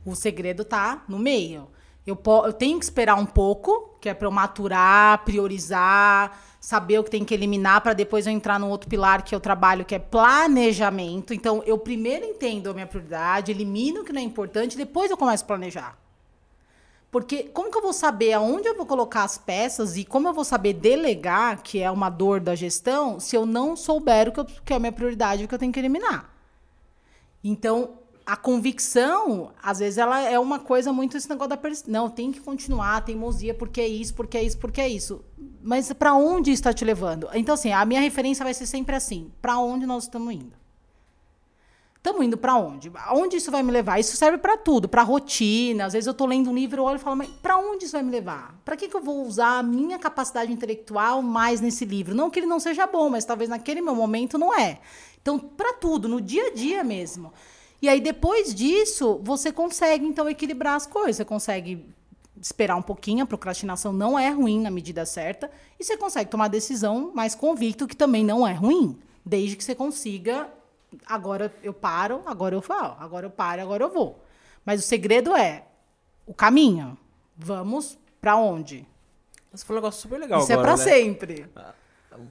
O segredo tá no meio. Eu, eu tenho que esperar um pouco, que é pra eu maturar, priorizar, saber o que tem que eliminar para depois eu entrar no outro pilar que eu trabalho, que é planejamento. Então, eu primeiro entendo a minha prioridade, elimino o que não é importante, depois eu começo a planejar. Porque como que eu vou saber aonde eu vou colocar as peças e como eu vou saber delegar, que é uma dor da gestão, se eu não souber o que, eu- que é a minha prioridade, o que eu tenho que eliminar? Então, a convicção, às vezes, ela é uma coisa muito esse negócio da pers... Não, tem que continuar, teimosia, porque é isso, porque é isso, porque é isso. Mas para onde está te levando? Então, assim, a minha referência vai ser sempre assim: para onde nós estamos indo? Estamos indo para onde? Aonde isso vai me levar? Isso serve para tudo, para rotina. Às vezes eu estou lendo um livro, eu olho e falo, mas para onde isso vai me levar? Para que, que eu vou usar a minha capacidade intelectual mais nesse livro? Não que ele não seja bom, mas talvez naquele meu momento não é. Então, para tudo, no dia a dia mesmo. E aí, depois disso, você consegue, então, equilibrar as coisas. Você consegue esperar um pouquinho, a procrastinação não é ruim na medida certa, e você consegue tomar decisão mais convicto, que também não é ruim, desde que você consiga agora eu paro, agora eu falo, agora eu paro, agora eu vou. Mas o segredo é o caminho. Vamos para onde? Esse foi um negócio super legal Isso agora, é para né? sempre.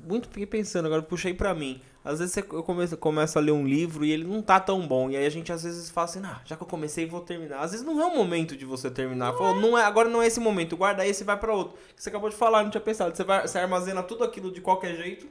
Muito fiquei pensando, agora puxei pra mim. Às vezes você- eu começo, começo a ler um livro e ele não tá tão bom. E aí a gente às vezes fala assim, ah, já que eu comecei, vou terminar. Às vezes não é o momento de você terminar. Falou, não é, agora não é esse momento, guarda esse e vai pra outro. Que você acabou de falar, não tinha pensado. Você, vai, você armazena tudo aquilo de qualquer jeito,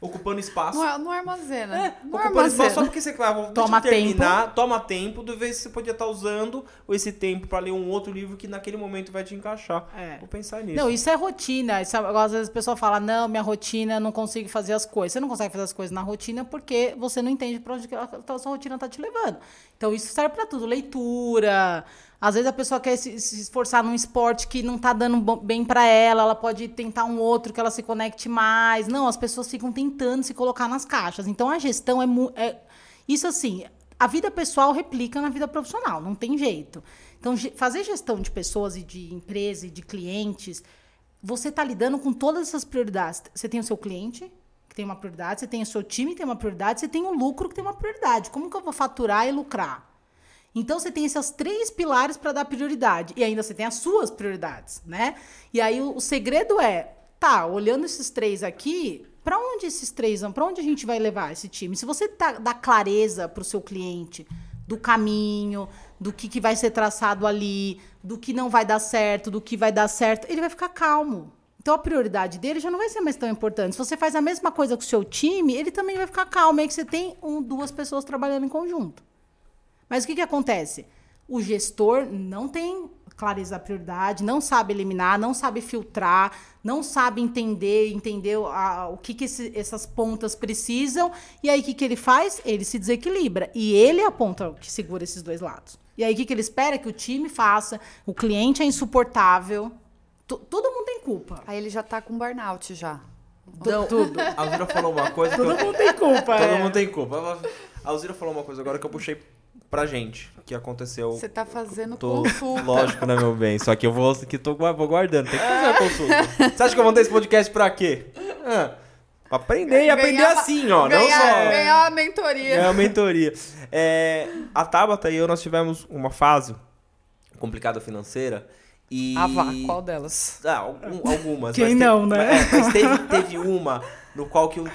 ocupando espaço. Não, não armazena. É, não ocupando espaço só armazena. porque você claro, Toma terminar, toma tempo, do vez que você podia estar usando esse tempo pra ler um outro livro que naquele momento vai te encaixar. É. Vou pensar nisso. Não, isso é rotina. Isso é- às vezes a pessoa fala, não, minha rotina, eu não consigo fazer as coisas. Você não consegue fazer as coisas na rotina porque você não entende para onde a sua rotina está te levando. Então, isso serve para tudo. Leitura. Às vezes a pessoa quer se, se esforçar num esporte que não tá dando bem para ela, ela pode tentar um outro que ela se conecte mais. Não, as pessoas ficam tentando se colocar nas caixas. Então, a gestão é, é isso assim, a vida pessoal replica na vida profissional, não tem jeito. Então, fazer gestão de pessoas e de empresa e de clientes, você está lidando com todas essas prioridades. Você tem o seu cliente, que tem uma prioridade, você tem o seu time, que tem uma prioridade, você tem o lucro, que tem uma prioridade. Como que eu vou faturar e lucrar? Então você tem esses três pilares para dar prioridade. E ainda você tem as suas prioridades, né? E aí o, o segredo é, tá, olhando esses três aqui, para onde esses três vão? Para onde a gente vai levar esse time? Se você tá, dá clareza para o seu cliente do caminho, do que, que vai ser traçado ali, do que não vai dar certo, do que vai dar certo, ele vai ficar calmo. Então a prioridade dele já não vai ser mais tão importante. Se você faz a mesma coisa com o seu time, ele também vai ficar calmo. É que você tem um, duas pessoas trabalhando em conjunto. Mas o que, que acontece? O gestor não tem clareza da prioridade, não sabe eliminar, não sabe filtrar, não sabe entender, entender a- o que, que esse- essas pontas precisam. E aí o que, que ele faz? Ele se desequilibra. E ele é a ponta que segura esses dois lados. E aí o que, que ele espera? Que o time faça, o cliente é insuportável. Todo mundo tem culpa. Aí ele já tá com burnout já. Não, tudo. A Alzira falou uma coisa que eu... Todo mundo tem culpa. Todo é. mundo tem culpa. A Alzira falou uma coisa agora que eu puxei pra gente que aconteceu. Você tá fazendo Tô- consulta. Lógico, né, meu bem? Só que eu vou que tô vou guardando. Tem que fazer uma consulta. Você acha que eu vou ter esse podcast pra quê? Ah, pra aprender e aprender Ganhar- assim, ó. ganhar, não só. ganhar uma mentoria. É uma mentoria. É, a Tabata e eu, nós tivemos uma fase complicada financeira. E... Ah, vá, qual delas? Ah, algum- algumas. Quem não, né? Mas, é, mas teve, teve uma no qual que eu,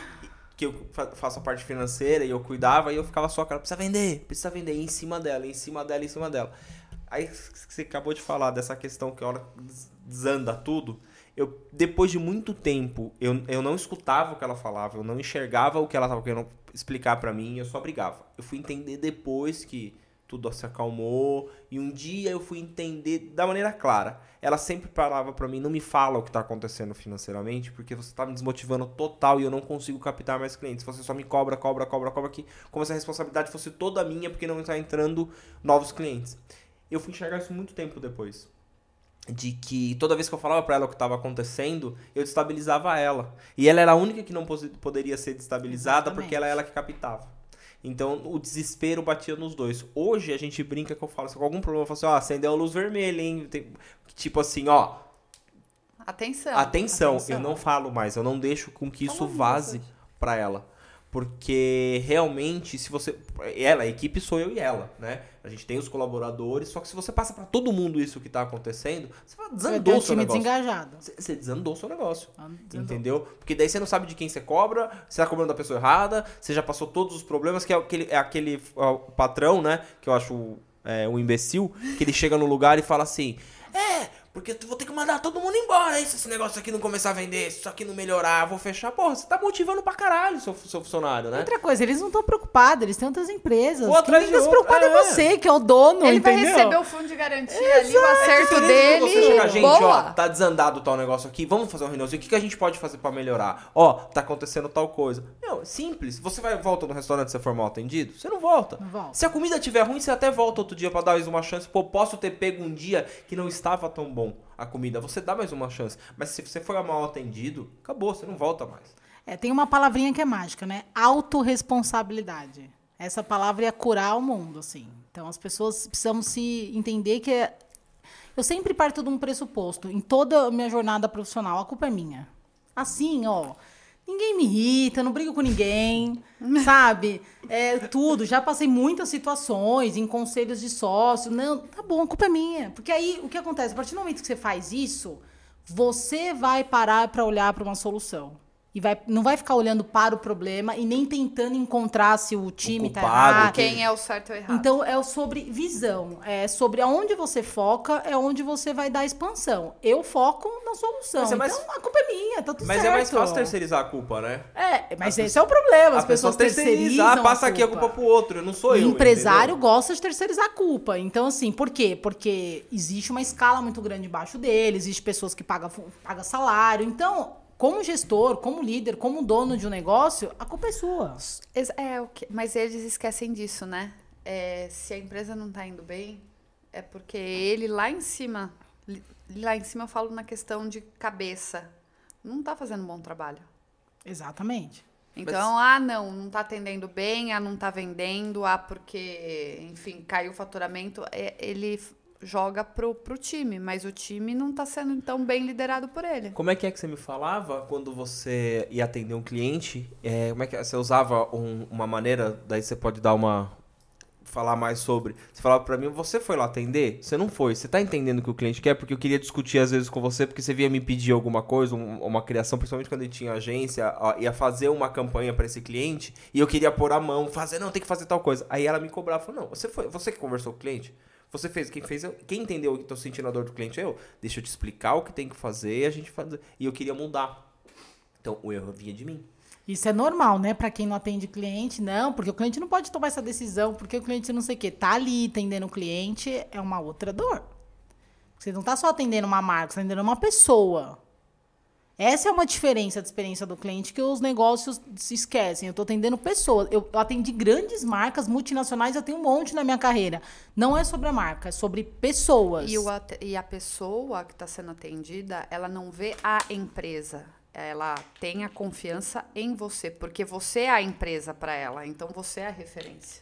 que eu fa- faço a parte financeira e eu cuidava e eu ficava só, cara, precisa vender, precisa vender, e em cima dela, em cima dela, em cima dela. Aí você acabou de falar dessa questão que a hora des- desanda tudo. Eu, depois de muito tempo, eu, eu não escutava o que ela falava, eu não enxergava o que ela estava querendo explicar pra mim, eu só brigava. Eu fui entender depois que tudo se acalmou e um dia eu fui entender da maneira clara. Ela sempre falava pra mim, não me fala o que tá acontecendo financeiramente, porque você tá me desmotivando total e eu não consigo captar mais clientes. Você só me cobra, cobra, cobra, cobra aqui, como se a responsabilidade fosse toda minha porque não está entrando novos clientes. Eu fui enxergar isso muito tempo depois. De que toda vez que eu falava pra ela o que estava acontecendo, eu destabilizava ela. E ela era a única que não poderia ser destabilizada Exatamente. porque ela era ela que captava. Então o desespero batia nos dois. Hoje a gente brinca que eu falo, se com algum problema, eu falo assim, ó, acendeu a luz vermelha, hein? Tem- tipo assim, ó, Atenção. atenção, atenção. eu não falo mais, eu não deixo com que isso vaze pra ela. Porque realmente, se você. Ela, a equipe sou eu e ela, né? A gente tem os colaboradores, só que se você passa pra todo mundo isso que tá acontecendo, você desandou o seu time negócio. desengajado. Você você desandou o seu negócio. Desandou. Entendeu? Porque daí você não sabe de quem você cobra, você tá cobrando da pessoa errada, você já passou todos os problemas, que é aquele, é aquele ó, patrão, né? Que eu acho é, um imbecil, que ele chega no lugar e fala assim: É, porque eu vou ter que mandar todo mundo embora, hein? Se esse negócio aqui não começar a vender, se isso aqui não melhorar, eu vou fechar. Porra, você tá motivando pra caralho seu, seu funcionário, né? Outra coisa, eles não estão preocupados, eles têm outras empresas. Vou Quem outra, preocupar é. é. você, que é o dono, Ele vai entendeu? receber o fundo de garantia ali, o acerto Diferente de dele. Você chega, gente, boa. ó, tá desandado tal negócio aqui, vamos fazer uma reuniãozinha. O que, que a gente pode fazer pra melhorar? Ó, tá acontecendo tal coisa. Meu, é simples. Você vai volta no restaurante se você for mal atendido? Você não volta. Não volta. Se a comida estiver ruim, você até volta outro dia pra dar mais uma chance. Pô, posso ter pego um dia que não estava tão bom a comida. Você dá mais uma chance. Mas se você for mal atendido, acabou, você não volta mais. É, tem uma palavrinha que é mágica, né? Autoresponsabilidade. Essa palavra ia curar o mundo, assim. Então as pessoas precisam se entender que é... eu sempre parto de um pressuposto em toda a minha jornada profissional, a culpa é minha. Assim, ó, ninguém me irrita, não brigo com ninguém, [LAUGHS] sabe? É tudo, já passei muitas situações em conselhos de sócio. Não, tá bom, a culpa é minha. Porque aí o que acontece? A partir do momento que você faz isso, você vai parar para olhar para uma solução. E vai, não vai ficar olhando para o problema e nem tentando encontrar se o time tá culpado, errado. Quem é o certo ou errado? Então é sobre visão, é sobre aonde você foca, é onde você vai dar expansão. Eu foco na solução. Mas é mais- Então a culpa é minha, tá tudo Mas certo. é mais fácil terceirizar a culpa, né? É, mas esse é o problema. As, a pessoas pessoa terceiriza, terceirizam. ah, passa aqui a culpa pro outro, eu não sou o eu. empresário entendeu? gosta de terceirizar a culpa. Então, assim, por quê? Porque existe uma escala muito grande embaixo dele, existe pessoas que pagam, pagam salário. Então, como gestor, como líder, como dono de um negócio, a culpa é sua. É, o que- mas eles esquecem disso, né? É, se a empresa não tá indo bem, é porque ele lá em cima, lá em cima eu falo na questão de cabeça, não tá fazendo um bom trabalho. Exatamente. Então, ah, não, não tá atendendo bem, ah, não tá vendendo, ah, porque, enfim, caiu o faturamento. É, ele joga pro, pro time, mas o time não tá sendo tão bem liderado por ele. Como é que é que você me falava quando você ia atender um cliente? É, como é que é? você usava um- uma maneira, daí você pode dar uma falar mais sobre. Você falava pra mim, você foi lá atender? Você não foi. Você tá entendendo o que o cliente quer? Porque eu queria discutir às vezes com você, porque você via me pedir alguma coisa, um- uma criação, principalmente quando ele tinha agência, ó, ia fazer uma campanha pra esse cliente, e eu queria pôr a mão, fazer, não, tem que fazer tal coisa. Aí ela me cobrava, falou, não, você foi, você que conversou com o cliente? Você fez, quem fez, eu- quem entendeu que tô sentindo a dor do cliente é eu. Deixa eu te explicar o que tem que fazer e a gente fazer. E eu queria mudar. Então, o erro vinha de mim. Isso é normal, né? Pra quem não atende cliente, não, porque o cliente não pode tomar essa decisão, porque o cliente não sei o quê. Tá ali atendendo o cliente é uma outra dor. Você não tá só atendendo uma marca, você tá atendendo uma pessoa. Essa é uma diferença da experiência do cliente que os negócios se esquecem. Eu tô atendendo pessoas. Eu, atendi grandes marcas multinacionais, eu tenho um monte na minha carreira. Não é sobre a marca, é sobre pessoas. E, o e a pessoa que está sendo atendida, ela não vê a empresa. Ela tem a confiança em você, porque você é a empresa para ela. Então você é a referência.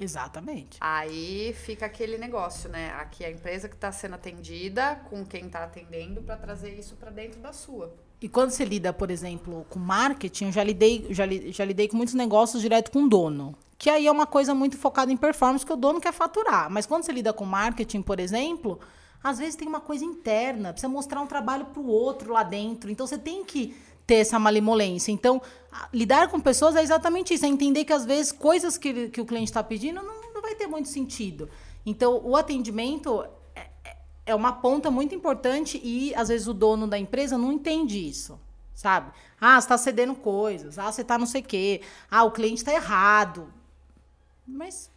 Exatamente. Aí fica aquele negócio, né? Aqui é a empresa que está sendo atendida com quem está atendendo para trazer isso para dentro da sua. E quando você lida, por exemplo, com marketing, eu já lidei, já, li- já lidei com muitos negócios direto com o dono. Que aí é uma coisa muito focada em performance, que o dono quer faturar. Mas quando você lida com marketing, por exemplo, às vezes tem uma coisa interna, precisa mostrar um trabalho para o outro lá dentro. Então você tem que ter essa malemolência. Então, lidar com pessoas é exatamente isso, é entender que às vezes coisas que, que o cliente está pedindo não, não vai ter muito sentido. Então, o atendimento é, é- é uma ponta muito importante e às vezes o dono da empresa não entende isso, sabe? Ah, você está cedendo coisas, ah, você está não sei o quê, ah, o cliente está errado. Mas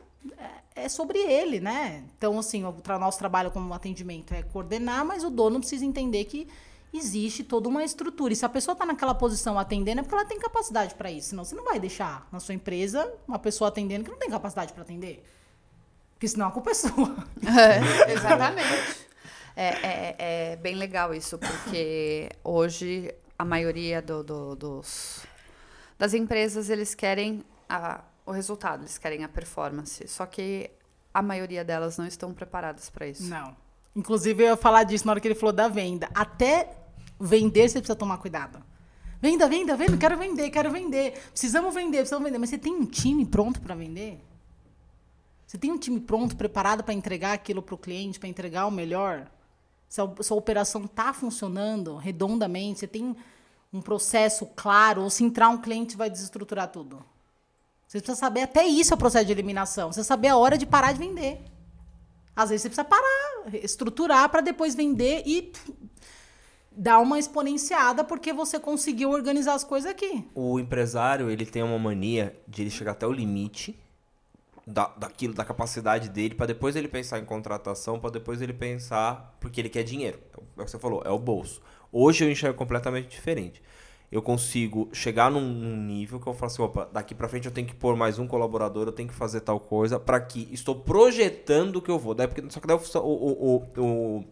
é, é sobre ele, né? Então, assim, o nosso trabalho como atendimento é coordenar, mas o dono precisa entender que existe toda uma estrutura. E se a pessoa está naquela posição atendendo, é porque ela tem capacidade para isso. Senão você não vai deixar na sua empresa uma pessoa atendendo que não tem capacidade para atender. Porque senão a culpa é sua. [LAUGHS] É, [LAUGHS] exatamente. É, é- é bem legal isso, porque hoje a maioria do- do- dos, das empresas eles querem a- o resultado, eles querem a performance. Só que a maioria delas não estão preparadas para isso. Não. Inclusive, eu ia falar disso na hora que ele falou da venda. Até vender, você precisa tomar cuidado. Venda, venda, venda, quero vender, quero vender. Precisamos vender, precisamos vender. Mas você tem um time pronto para vender? Você tem um time pronto, preparado para entregar aquilo para o cliente, para entregar o melhor? Se a sua operação está funcionando redondamente, você tem um processo claro, ou se entrar um cliente vai desestruturar tudo? Você precisa saber, até isso é o processo de eliminação. Você saber a hora de parar de vender. Às vezes você precisa parar, estruturar para depois vender e dar uma exponenciada porque você conseguiu organizar as coisas aqui. O empresário, ele tem uma mania de ele chegar até o limite da, daquilo, da capacidade dele, pra depois ele pensar em contratação, pra depois ele pensar, porque ele quer dinheiro. É o que você falou, é o bolso. Hoje eu enxergo completamente diferente. Eu consigo chegar num, nível que eu falo assim, opa, daqui pra frente eu tenho que pôr mais um colaborador, eu tenho que fazer tal coisa, pra que estou projetando o que eu vou. Daí, porque, só que daí o, o, o, o,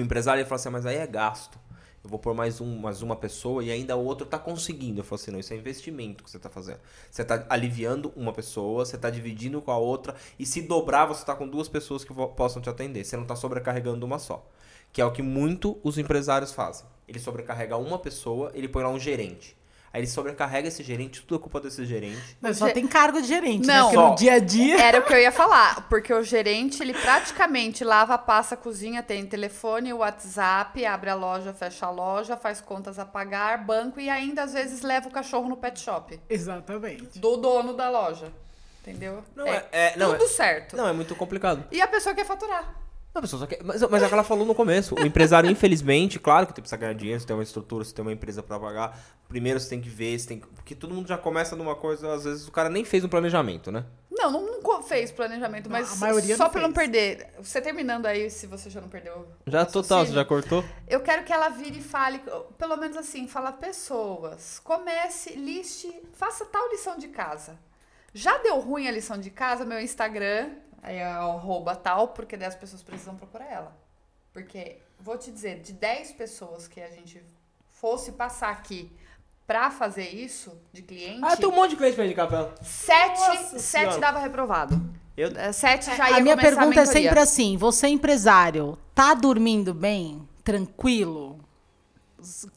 o empresário ele fala assim, mas aí é gasto. Eu vou pôr mais, um, mais uma pessoa e ainda o outro tá conseguindo. Eu falo assim, não, isso é investimento que você tá fazendo. Você tá aliviando uma pessoa, você tá dividindo com a outra, e se dobrar, você tá com duas pessoas que possam te atender. Você não tá sobrecarregando uma só. Que é o que muito os empresários fazem. Ele sobrecarrega uma pessoa, ele põe lá um gerente. Aí ele sobrecarrega esse gerente, tudo é culpa desse gerente. Mas só tem cargo de gerente, né? Não. Porque Só. no dia a dia. Era o que eu ia falar, porque o gerente, ele praticamente lava, passa, cozinha, tem telefone, WhatsApp, abre a loja, fecha a loja, faz contas a pagar, banco e ainda às vezes leva o cachorro no pet shop Exatamente. do dono da loja. Entendeu? Não, é- é- não, tudo é- certo. Não, é muito complicado. E a pessoa quer faturar. Não, pessoa só quer- mas, mas é o que ela falou no começo. O empresário, [LAUGHS] infelizmente, claro que você precisa ganhar dinheiro, você tem uma estrutura, você tem uma empresa pra pagar. Primeiro você tem que ver, você tem que... porque todo mundo já começa numa coisa, às vezes o cara nem fez um planejamento, né? Não, não, não fez planejamento, Não, mas a maioria só não pra não fez. perder. Você terminando aí, se você já não perdeu. Já total, você já cortou? Eu quero que ela vire e fale, pelo menos assim, fala pessoas. Comece, liste, faça tal lição de casa. Já deu ruim a lição de casa, meu Instagram é arroba tal, porque daí as pessoas precisam procurar ela. Porque, vou te dizer, de 10 pessoas que a gente fosse passar aqui pra fazer isso, de cliente, Ah, tem um monte de cliente pra indicar pra ela. sete, Nossa sete Senhora. dava reprovado. Eu- É, Sete já ia a minha pergunta é mentoria. sempre assim: você empresário, tá dormindo bem, tranquilo,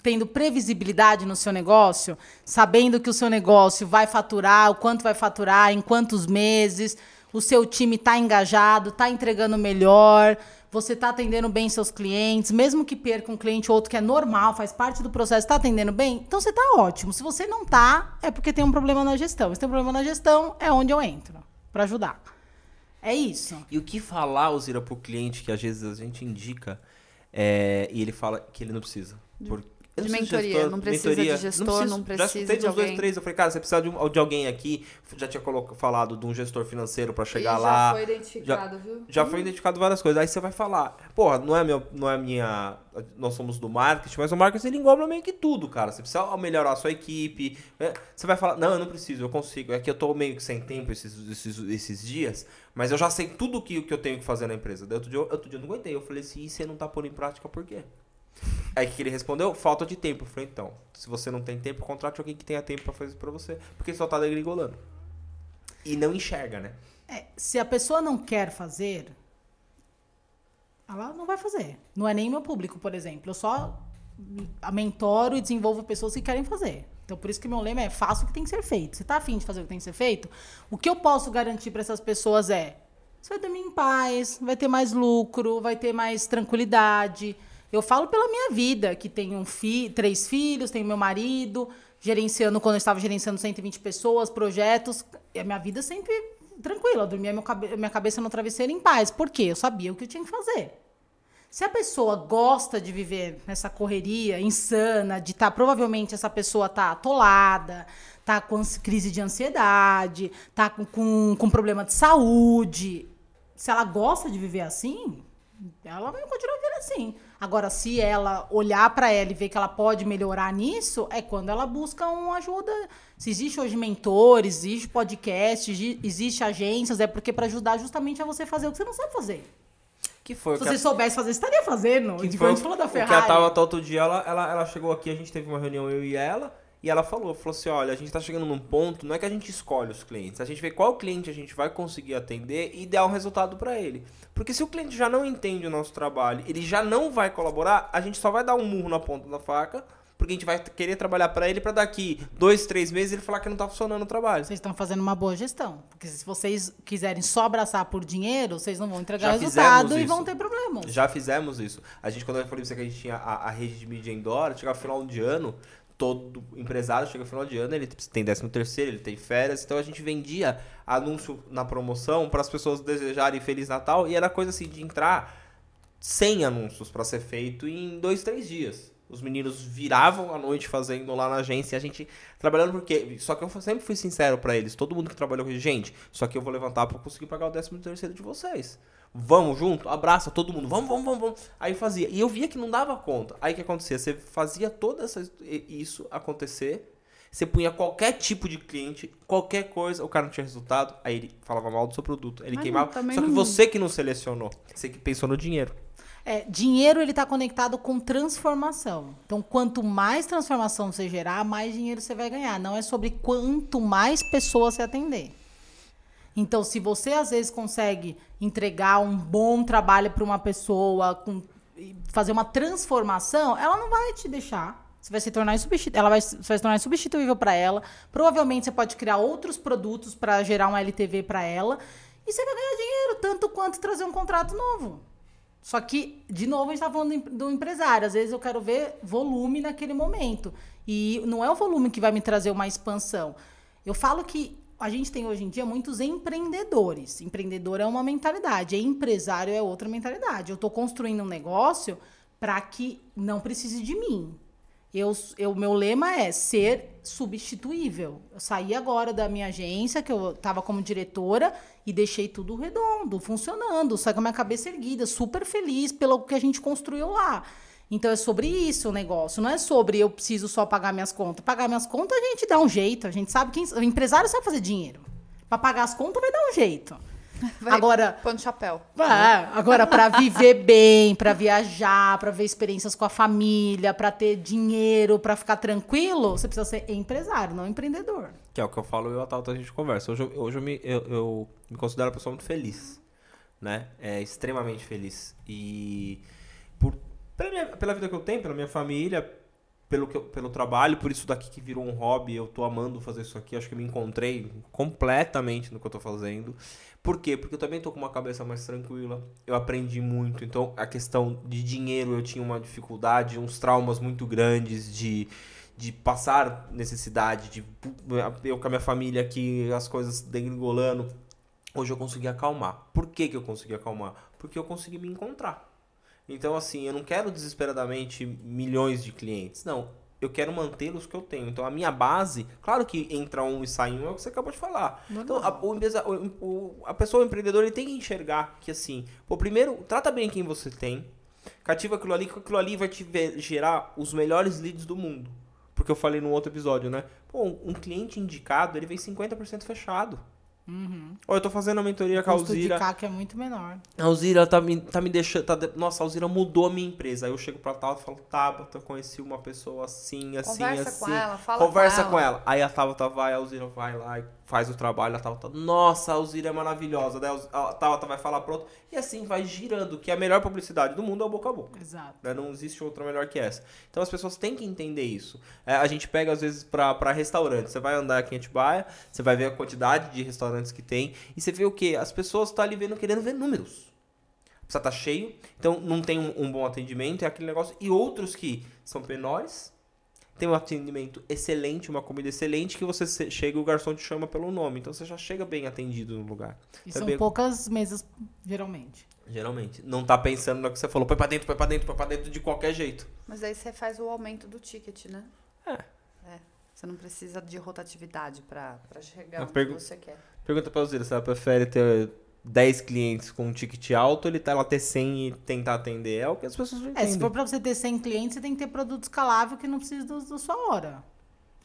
tendo previsibilidade no seu negócio, sabendo que o seu negócio vai faturar, o quanto vai faturar, em quantos meses, o seu time tá engajado, tá entregando melhor, você tá atendendo bem seus clientes, mesmo que perca um cliente ou outro que é normal, faz parte do processo, tá atendendo bem, então você tá ótimo. Se você não tá, é porque tem um problema na gestão. Se tem um problema na gestão, é onde eu entro para ajudar. É isso. E o que falar, Osira, pro cliente que às vezes a gente indica é, e ele fala que ele não precisa? Por, eu de mentoria, não precisa de gestor, não Já precisa escutei de uns dois, alguém. três. Eu falei, cara, você precisa de, um- de alguém aqui. Já tinha colo- falado de um gestor financeiro pra chegar E lá. Já foi identificado, viu? Já foi identificado várias coisas. Aí você vai falar, porra, não é, meu, não é minha. Nós somos do marketing, mas o marketing ele engloba meio que tudo, cara. Você precisa melhorar a sua equipe. né? Você vai falar, não, eu não preciso, eu consigo. É que eu tô meio que sem tempo esses, esses, esses dias, mas eu já sei tudo que, que eu tenho que fazer na empresa. Daí outro dia, eu- outro dia eu não aguentei. Eu falei assim, e você não tá pondo em prática por quê? Aí que ele respondeu? Falta de tempo. Eu falei, então, se você não tem tempo, contrate alguém que tenha tempo pra fazer isso pra você. Porque só tá degringolando. E não enxerga, né? É, se a pessoa não quer fazer, ela não vai fazer. Não é nem meu público, por exemplo. Eu só mentoro e desenvolvo pessoas que querem fazer. Então, por isso que meu lema é faça o que tem que ser feito. Você está afim de fazer o que tem que ser feito? O que eu posso garantir para essas pessoas é você vai dormir em paz, vai ter mais lucro, vai ter mais tranquilidade. Eu falo pela minha vida, que tenho um fi três filhos, tenho meu marido, gerenciando, quando eu estava gerenciando 120 pessoas, projetos. A minha vida sempre tranquila. Eu dormia cabe minha cabeça no travesseiro em paz. Por quê? Eu sabia o que eu tinha que fazer. Se a pessoa gosta de viver nessa correria insana, de estar, tá, provavelmente essa pessoa tá atolada, tá com crise de ansiedade, tá com, com, com problema de saúde. Se ela gosta de viver assim, ela vai continuar vivendo assim. Agora, se ela olhar para ela e ver que ela pode melhorar nisso, é quando ela busca uma ajuda. Se existe hoje mentores, existe podcast, existe agências, é porque para ajudar justamente a você fazer o que você não sabe fazer. Que foi Se você a... soubesse fazer, você estaria fazendo. Que foi, a gente falou da Ferrari. Que a Tava outro dia, ela, ela, ela chegou aqui, a gente teve uma reunião, eu e ela, e ela falou, falou assim, olha, a gente tá chegando num ponto, não é que a gente escolhe os clientes, a gente vê qual cliente a gente vai conseguir atender e dar um resultado para ele. Porque se o cliente já não entende o nosso trabalho, ele já não vai colaborar, a gente só vai dar um murro na ponta da faca porque a gente vai querer trabalhar para ele para daqui dois, três meses ele falar que não tá funcionando o trabalho. Vocês estão fazendo uma boa gestão. Porque se vocês quiserem só abraçar por dinheiro, vocês não vão entregar Já resultado e vão ter problemas. Já fizemos isso. A gente, quando eu falei pra você que a gente tinha a, a rede de mídia indoor, chegava no final de ano, todo empresário chega no final de ano, ele tem 13 terceiro, ele tem férias, então a gente vendia anúncio na promoção para as pessoas desejarem Feliz Natal e era coisa assim de entrar 100 anúncios para ser feito em dois, três dias. Os meninos viravam a noite fazendo lá na agência, a gente trabalhando porque. Só que eu sempre fui sincero para eles, todo mundo que trabalhou com a gente, só que eu vou levantar para conseguir pagar o 13 terceiro de vocês. Vamos junto? Abraça todo mundo, vamos, vamos, vamos, vamos. Aí fazia. E eu via que não dava conta. Aí o que acontecia? Você fazia todo essa, isso acontecer. Você punha qualquer tipo de cliente, qualquer coisa, o cara não tinha resultado, aí ele falava mal do seu produto, ele queimava. Só que não... você que não selecionou, você que pensou no dinheiro. É, dinheiro ele está conectado com transformação. Então, quanto mais transformação você gerar, mais dinheiro você vai ganhar. Não é sobre quanto mais pessoas você atender. Então, se você às vezes consegue entregar um bom trabalho para uma pessoa, com, fazer uma transformação, ela não vai te deixar. Você vai se tornar ela vai, vai se tornar insubstituível para ela. Provavelmente você pode criar outros produtos para gerar um LTV para ela e você vai ganhar dinheiro tanto quanto trazer um contrato novo. Só que, de novo, a gente está falando do empresário. Às vezes eu quero ver volume naquele momento. E não é o volume que vai me trazer uma expansão. Eu falo que a gente tem hoje em dia muitos empreendedores. Empreendedor é uma mentalidade, empresário é outra mentalidade. Eu estou construindo um negócio para que não precise de mim. Eu, eu, meu lema é ser substituível. Eu saí agora da minha agência, que eu estava como diretora, e deixei tudo redondo, funcionando, só com a minha cabeça erguida, super feliz pelo que a gente construiu lá. Então é sobre isso o negócio, não é sobre eu preciso só pagar minhas contas. Pagar minhas contas a gente dá um jeito, a gente sabe que o empresário sabe fazer dinheiro. Para pagar as contas vai dar um jeito. Vai, agora, põe chapéu. É, agora para viver bem, para viajar, para ver experiências com a família, para ter dinheiro, para ficar tranquilo, você precisa ser empresário, não empreendedor. Que é o que eu falo e a Tauta a gente conversa. Hoje, hoje eu, me, eu, eu me considero uma pessoa muito feliz, né? É extremamente feliz e por pela, minha, pela vida que eu tenho, pela minha família, pelo, que eu, pelo trabalho, por isso daqui que virou um hobby, eu tô amando fazer isso aqui, acho que eu me encontrei completamente no que eu tô fazendo. Por quê? Porque eu também tô com uma cabeça mais tranquila, eu aprendi muito, então a questão de dinheiro eu tinha uma dificuldade, uns traumas muito grandes de de passar necessidade, de eu com a minha família aqui, as coisas degringolando. Hoje eu consegui acalmar. Por que, que eu consegui acalmar? Porque eu consegui me encontrar. Então, assim, eu não quero desesperadamente milhões de clientes. Não, eu quero mantê-los que eu tenho. Então, a minha base, claro que entra um e sai um, é o que você acabou de falar. Não, então, a, o, o, a pessoa, o empreendedor, ele tem que enxergar que, assim, pô, primeiro, trata bem quem você tem, cativa aquilo ali, que aquilo ali vai te gerar os melhores leads do mundo. Porque eu falei no outro episódio, né? Pô, um cliente indicado, ele vem 50% fechado. Uhum. Ou eu tô fazendo a mentoria o com a Alzira. O CAC é muito menor. A Alzira tá me, tá me deixando. Tá, nossa, a Alzira mudou a minha empresa. Aí eu chego pra Tabata e falo, Tabata, conheci uma pessoa assim, assim, Conversa assim. Com ela, fala Conversa com ela. com ela. Aí a Tabata vai, a Alzira vai lá e faz o trabalho, a Tauta, nossa, a Alzira é maravilhosa, daí a Tauta vai falar pronto, e assim vai girando, que a melhor publicidade do mundo é o boca a boca. Exato. Né? Não existe outra melhor que essa. Então as pessoas têm que entender isso. É, a gente pega, às vezes, pra restaurante, você vai andar aqui em Atibaia, você vai ver a quantidade de restaurantes que tem, e você vê o quê? As pessoas estão ali vendo, querendo ver números. Precisa estar tá cheio, então não tem um, um bom atendimento, é aquele negócio. E outros que são menores, tem um atendimento excelente, uma comida excelente, que você chega e o garçom te chama pelo nome. Então você já chega bem atendido no lugar. E então, são bem... poucas mesas, geralmente. Geralmente. Não tá pensando no que você falou, põe pra dentro, põe pra dentro, põe pra dentro de qualquer jeito. Mas aí você faz o aumento do ticket, né? É. É. Você não precisa de rotatividade pra, pra chegar onde pergu... você quer. Pergunta pra você, se ela prefere ter 10 clientes com um ticket alto, ele tá ela ter 100 e tentar atender. É o que as pessoas não entendem. É, se for para você ter 100 clientes, você tem que ter produto escalável que não precisa da sua hora.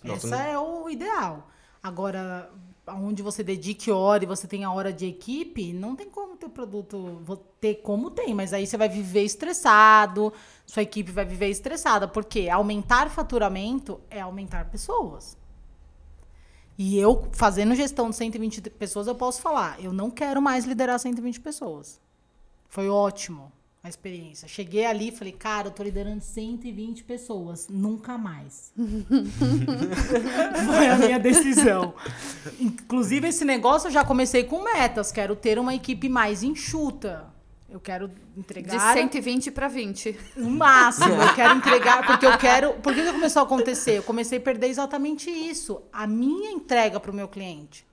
Nossa, Essa não... é o ideal. Agora, onde você dedique hora e você tem a hora de equipe, não tem como ter produto, vou ter como tem, mas aí você vai viver estressado, sua equipe vai viver estressada, porque aumentar faturamento é aumentar pessoas. E eu, fazendo gestão de 120 pessoas, eu posso falar, eu não quero mais liderar 120 pessoas. Foi ótimo a experiência. Cheguei ali e falei, cara, eu tô liderando 120 pessoas, nunca mais. [LAUGHS] Foi a minha decisão. Inclusive, esse negócio eu já comecei com metas. Quero ter uma equipe mais enxuta. Eu quero entregar. De 120 para 20. No máximo. Eu quero entregar. Porque eu quero. Por que, que começou a acontecer? Eu comecei a perder exatamente isso. A minha entrega para o meu cliente.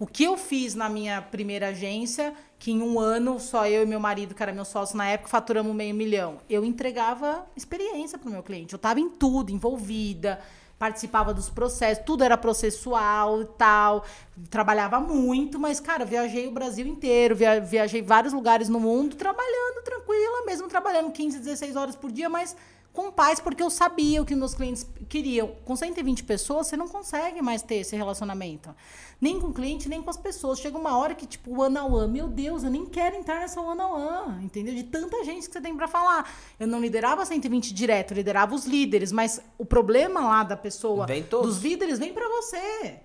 O que eu fiz na minha primeira agência, que em um ano só eu e meu marido, que era meu sócio na época, faturamos meio milhão. Eu entregava experiência para o meu cliente. Eu estava em tudo, envolvida participava dos processos, tudo era processual e tal. Trabalhava muito, mas, cara, viajei o Brasil inteiro, via viajei vários lugares no mundo, trabalhando tranquila, mesmo trabalhando 15, 16 horas por dia, mas com paz, porque eu sabia o que meus clientes queriam. Com 120 pessoas, você não consegue mais ter esse relacionamento nem com o cliente, nem com as pessoas. Chega uma hora que, tipo, one on one, meu Deus, eu nem quero entrar nessa one on one, entendeu? De tanta gente que você tem para falar. Eu não liderava 120 direto, eu liderava os líderes, mas o problema lá da pessoa, dos líderes, vem para você.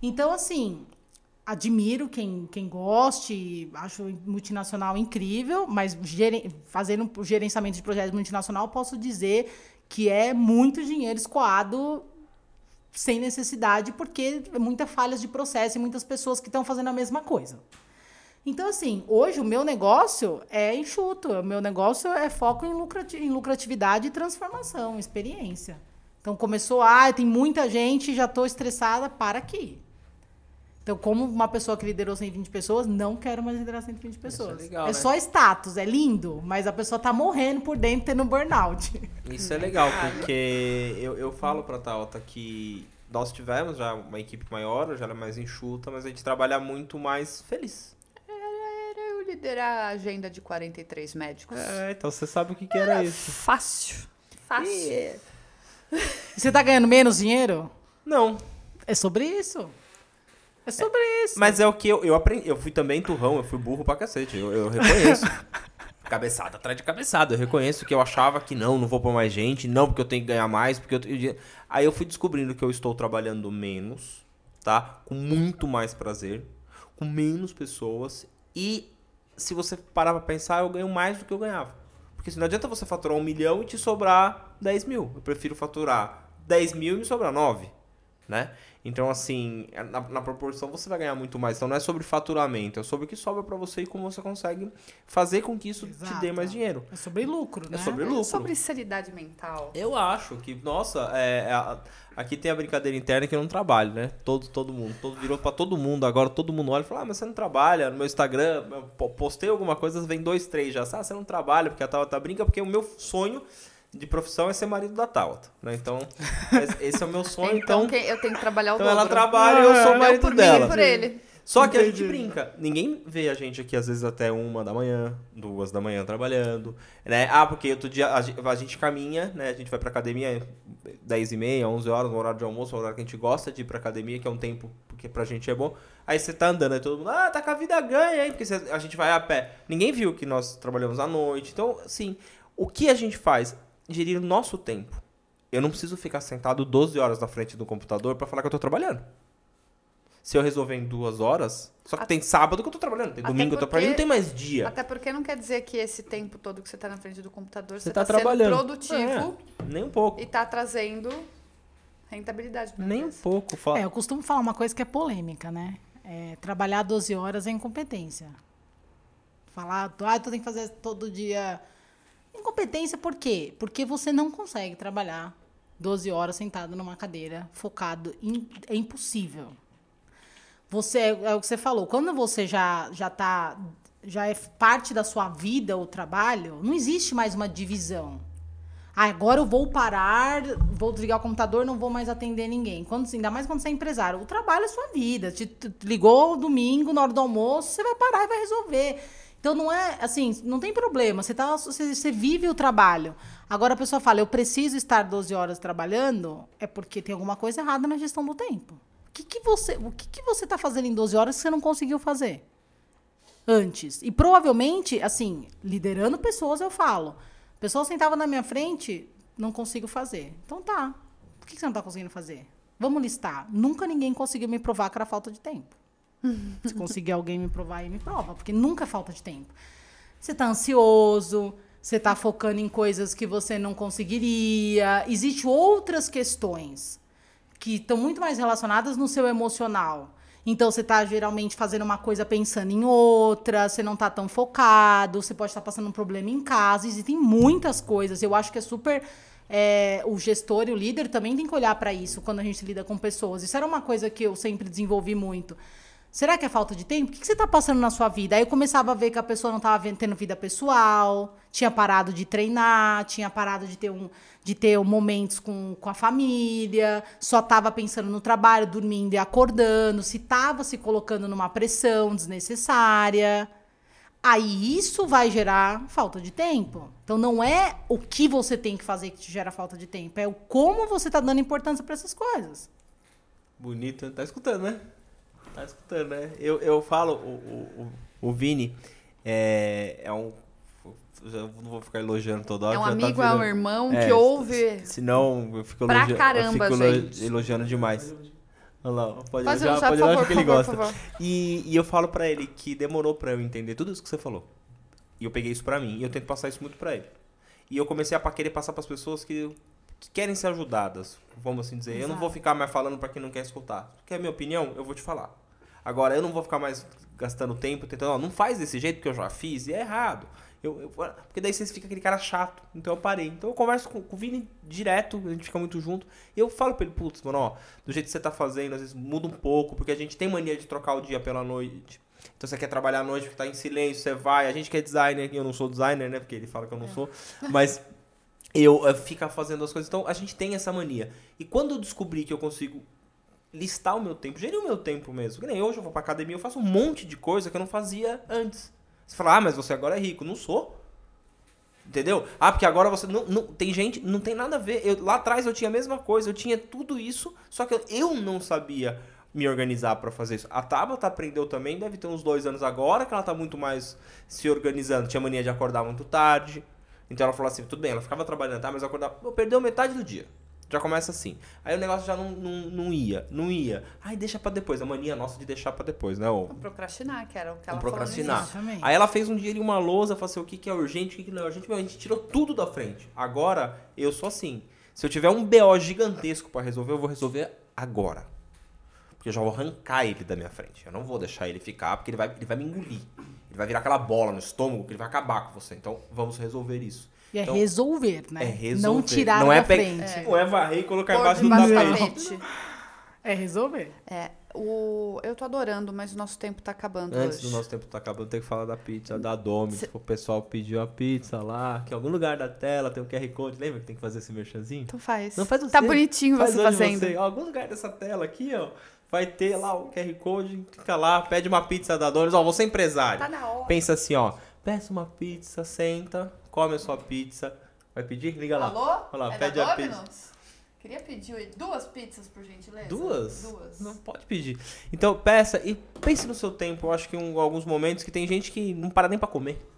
Então, assim, admiro quem, quem goste, acho multinacional incrível, mas fazendo gerenciamento de projetos multinacional, posso dizer que é muito dinheiro escoado sem necessidade, porque muitas falhas de processo e muitas pessoas que estão fazendo a mesma coisa. Então, assim, hoje o meu negócio é enxuto, o meu negócio é foco em, em lucratividade e transformação, experiência. Então, começou, ah, tem muita gente, já estou estressada, para aqui. Então, como uma pessoa que liderou 120 pessoas, não quero mais liderar 120 é pessoas. É, legal, é né? só status, é lindo, mas a pessoa tá morrendo por dentro tendo burnout. Isso é legal, porque eu, eu falo pra Tauta que nós tivemos já uma equipe maior, já era mais enxuta, mas a gente trabalha muito mais feliz. Era eu liderar a agenda de 43 médicos. É, então você sabe o que, que era, era isso. Fácil. Fácil. E... Você tá ganhando menos dinheiro? Não. É sobre isso. É sobre é, isso. Mas é o que eu, eu aprendi. Eu fui também turrão, eu fui burro pra cacete. Eu, eu reconheço. [LAUGHS] cabeçada atrás de cabeçada. Eu reconheço que eu achava que não, não vou pôr mais gente, não, porque eu tenho que ganhar mais, porque eu, Aí eu fui descobrindo que eu estou trabalhando menos, tá? Com muito mais prazer, com menos pessoas e se você parar pra pensar, eu ganho mais do que eu ganhava. Porque se não adianta você faturar um milhão e te sobrar 10 mil. Eu prefiro faturar 10 mil e me sobrar 9, né? Então, assim, é, na, na, proporção você vai ganhar muito mais. Então, não é sobre faturamento, é sobre o que sobra para você e como você consegue fazer com que isso Exato. te dê mais dinheiro. É sobre lucro, é né? É sobre lucro. É sobre sanidade mental. Eu acho que, nossa, é, é, aqui tem a brincadeira interna que eu não trabalho, né? Todo, todo mundo. Todo, virou para todo mundo. Agora todo mundo olha e fala, ah, mas você não trabalha. No meu Instagram, eu postei alguma coisa, vem dois, três já. Ah, você não trabalha, porque a tal tá brinca, porque o meu sonho de profissão é ser marido da Tauta, né? Então, esse é o meu [LAUGHS] sonho. então, então eu tenho que trabalhar o então dobro. ela trabalha e eu sou o marido por dela. Mim, por ele. Só que Entendi. a gente brinca. Ninguém vê a gente aqui, às vezes, até uma da manhã, duas da manhã trabalhando. Né? Ah, porque outro dia a gente, a gente caminha, né? A gente vai pra academia 10 e meia, 11 horas, no horário de almoço, no horário que a gente gosta de ir pra academia, que é um tempo que pra gente é bom. Aí você tá andando, aí todo mundo, ah, tá com a vida ganha, hein? Porque a gente vai a pé. Ninguém viu que nós trabalhamos à noite. Então, assim, o que a gente faz? Gerir o nosso tempo. Eu não preciso ficar sentado 12 horas na frente do computador para falar que eu tô trabalhando. Se eu resolver em duas horas. Só que Até- tem sábado que eu tô trabalhando, tem Até domingo que eu tô trabalhando, não porque- tem mais dia. Até porque não quer dizer que esse tempo todo que você tá na frente do computador, você, Você tá tá, sendo trabalhando. produtivo Nem um pouco. e tá trazendo rentabilidade pra Nem um pouco. Fala. É, eu costumo falar uma coisa que é polêmica, né? É, trabalhar 12 horas é incompetência. Falar, ah, tu tem que fazer todo dia. Incompetência por quê? Porque você não consegue trabalhar 12 horas sentado numa cadeira, focado. em- é impossível. Você, é o que você falou, quando você já, já tá. Já é parte da sua vida o trabalho, não existe mais uma divisão. Ah, agora eu vou parar, vou desligar o computador, não vou mais atender ninguém. Quando, ainda mais quando você é empresário. O trabalho é sua vida. Te, te ligou domingo, na hora do almoço, você vai parar e vai resolver. Então não é assim, não tem problema. Você, tá, você, você vive o trabalho. Agora a pessoa fala, eu preciso estar 12 horas trabalhando, é porque tem alguma coisa errada na gestão do tempo. O que, que você que, que você está fazendo em 12 horas que você não conseguiu fazer? antes. E provavelmente, assim, liderando pessoas, eu falo. A pessoa sentava na minha frente, não consigo fazer. Então tá. Por que você não tá conseguindo fazer? Vamos listar. Nunca ninguém conseguiu me provar que era falta de tempo. Se conseguir alguém me provar, aí me prova. Porque nunca é falta de tempo. Você tá ansioso, você tá focando em coisas que você não conseguiria. Existem outras questões que estão muito mais relacionadas no seu emocional. Então você tá geralmente fazendo uma coisa pensando em outra, você não tá tão focado, você pode estar passando um problema em casa, existem muitas coisas. Eu acho que é super é, o gestor e o líder também tem que olhar para isso quando a gente lida com pessoas. Isso era uma coisa que eu sempre desenvolvi muito. Será que é falta de tempo? O que você está passando na sua vida? Aí eu começava a ver que a pessoa não estava tendo vida pessoal, tinha parado de treinar, tinha parado de ter, um, de ter momentos com, com a família, só estava pensando no trabalho, dormindo e acordando, se estava se colocando numa pressão desnecessária. Aí isso vai gerar falta de tempo. Então não é o que você tem que fazer que te gera falta de tempo, é o como você está dando importância para essas coisas. Bonito, tá escutando, né? Tá escutando, né? Eu, eu falo, o, o, o, Vini é, é um. Eu não vou ficar elogiando toda hora. É um tá amigo, é um virando- irmão É, que ouve. Senão eu fico, Pra elogia- caramba, eu fico elogiando demais. Olha lá, pode Faz elogiar, pode elogiar que ele gosta. E, e eu falo pra ele que demorou pra eu entender tudo isso que você falou. E eu peguei isso pra mim. E eu tento passar isso muito pra ele. E eu comecei a querer passar pras pessoas que, que querem ser ajudadas. Vamos assim dizer. Eu não Exato. vou ficar mais falando pra quem não quer escutar. Quer a minha opinião? Eu vou te falar. Agora, eu não vou ficar mais gastando tempo tentando, ó, não faz desse jeito que eu já fiz e é errado. Eu, eu- porque daí você fica aquele cara chato. Então eu parei. Então eu converso com, com o Vini direto, a gente fica muito junto. E eu falo pra ele, putz, mano, ó, do jeito que você tá fazendo, às vezes muda um pouco, porque a gente tem mania de trocar o dia pela noite. Então você quer trabalhar à noite, porque tá em silêncio, você vai. A gente que é designer, eu não sou designer, né? Porque ele fala que eu não sou. Mas eu, eu fico fazendo as coisas. Então a gente tem essa mania. E quando eu descobri que eu consigo listar o meu tempo, gerir o meu tempo mesmo. Que nem hoje eu vou pra academia, eu faço um monte de coisa que eu não fazia antes. Você fala, ah, mas você agora é rico. Não sou. Entendeu? Ah, porque agora você. Não, não- tem gente, não tem nada a ver. Eu, lá atrás eu tinha a mesma coisa, eu tinha tudo isso, só que eu, eu não sabia me organizar pra fazer isso. A Tabata aprendeu também, deve ter uns dois anos agora, que ela tá muito mais se organizando. Tinha mania de acordar muito tarde. Então ela falou assim: tudo bem, ela ficava trabalhando, tá? Mas acordava. Perdeu metade do dia. Já começa assim. Aí o negócio já não, não, não ia, não ia. Ai, deixa pra depois. A mania nossa de deixar pra depois, né? ô? Procrastinar, que era o que ela falou procrastinar. Exatamente. Aí ela fez um dia ali uma lousa, falou assim, o que, que é urgente, o que, que não é urgente. Meu, a gente tirou tudo da frente. Agora, eu sou assim. Se eu tiver um BO gigantesco pra resolver, eu vou resolver agora. Porque eu já vou arrancar ele da minha frente. Eu não vou deixar ele ficar, porque ele vai, ele vai me engolir. Ele vai virar aquela bola no estômago que ele vai acabar com você. Então, vamos resolver isso. E é Então, resolver, né? É resolver. Não tirar não é da pe- frente. Não é varrer e colocar Pôr embaixo do tapete. É resolver. É, o, eu tô adorando, mas o nosso tempo tá acabando Antes hoje. do nosso tempo tá acabando, tem que falar da pizza, da Domino's. Cê- O pessoal pediu a pizza lá, que em algum lugar da tela tem um QR Code. Lembra que tem que fazer esse merchanzinho? Então faz. Não faz você. Tá bonitinho Faz você fazendo. Você. Ó, algum lugar dessa tela aqui, ó, vai ter lá o QR Code, clica lá, pede uma pizza da Domino's. Ó, você é empresário. Tá na hora. Pensa assim, ó, peça uma pizza, senta, come a sua pizza. Vai pedir? Liga lá. Alô? Olha lá, é pede a pizza. Queria pedir duas pizzas, por gentileza. Duas? Duas. Não pode pedir. Então, peça e pense no seu tempo. Eu acho que em alguns momentos que tem gente que não para nem pra comer. [LAUGHS]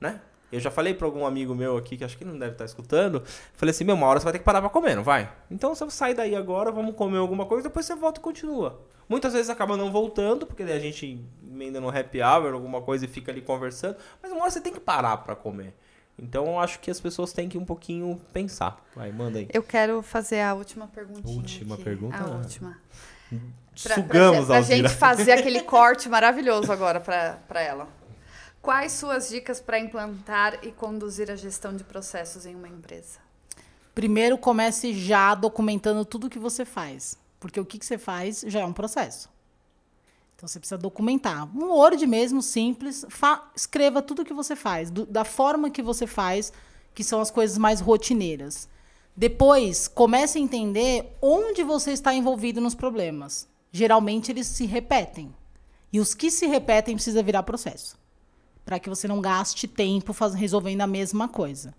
Né? Eu já falei pra algum amigo meu aqui, que acho que não deve estar escutando, falei assim, meu, uma hora você vai ter que parar pra comer, não vai? Então você sai daí agora, vamos comer alguma coisa, depois você volta e continua. Muitas vezes acaba não voltando, porque daí a gente emenda no happy hour, alguma coisa e fica ali conversando, mas uma hora você tem que parar pra comer. Então eu acho que as pessoas têm que um pouquinho pensar. Vai, manda aí. Eu quero fazer a última perguntinha. Última aqui. pergunta? A última. Pra, Sugamos, pra, pra Alzira. gente fazer [LAUGHS] aquele corte maravilhoso agora pra, pra ela. Quais suas dicas para implantar e conduzir a gestão de processos em uma empresa? Primeiro, comece já documentando tudo que você faz. Porque o que, que você faz já é um processo. Então, você precisa documentar. Um Word mesmo, simples. escreva tudo que você faz, do- da forma que você faz, que são as coisas mais rotineiras. Depois, comece a entender onde você está envolvido nos problemas. Geralmente, eles se repetem. E os que se repetem precisa virar processo. Para que você não gaste tempo resolvendo a mesma coisa.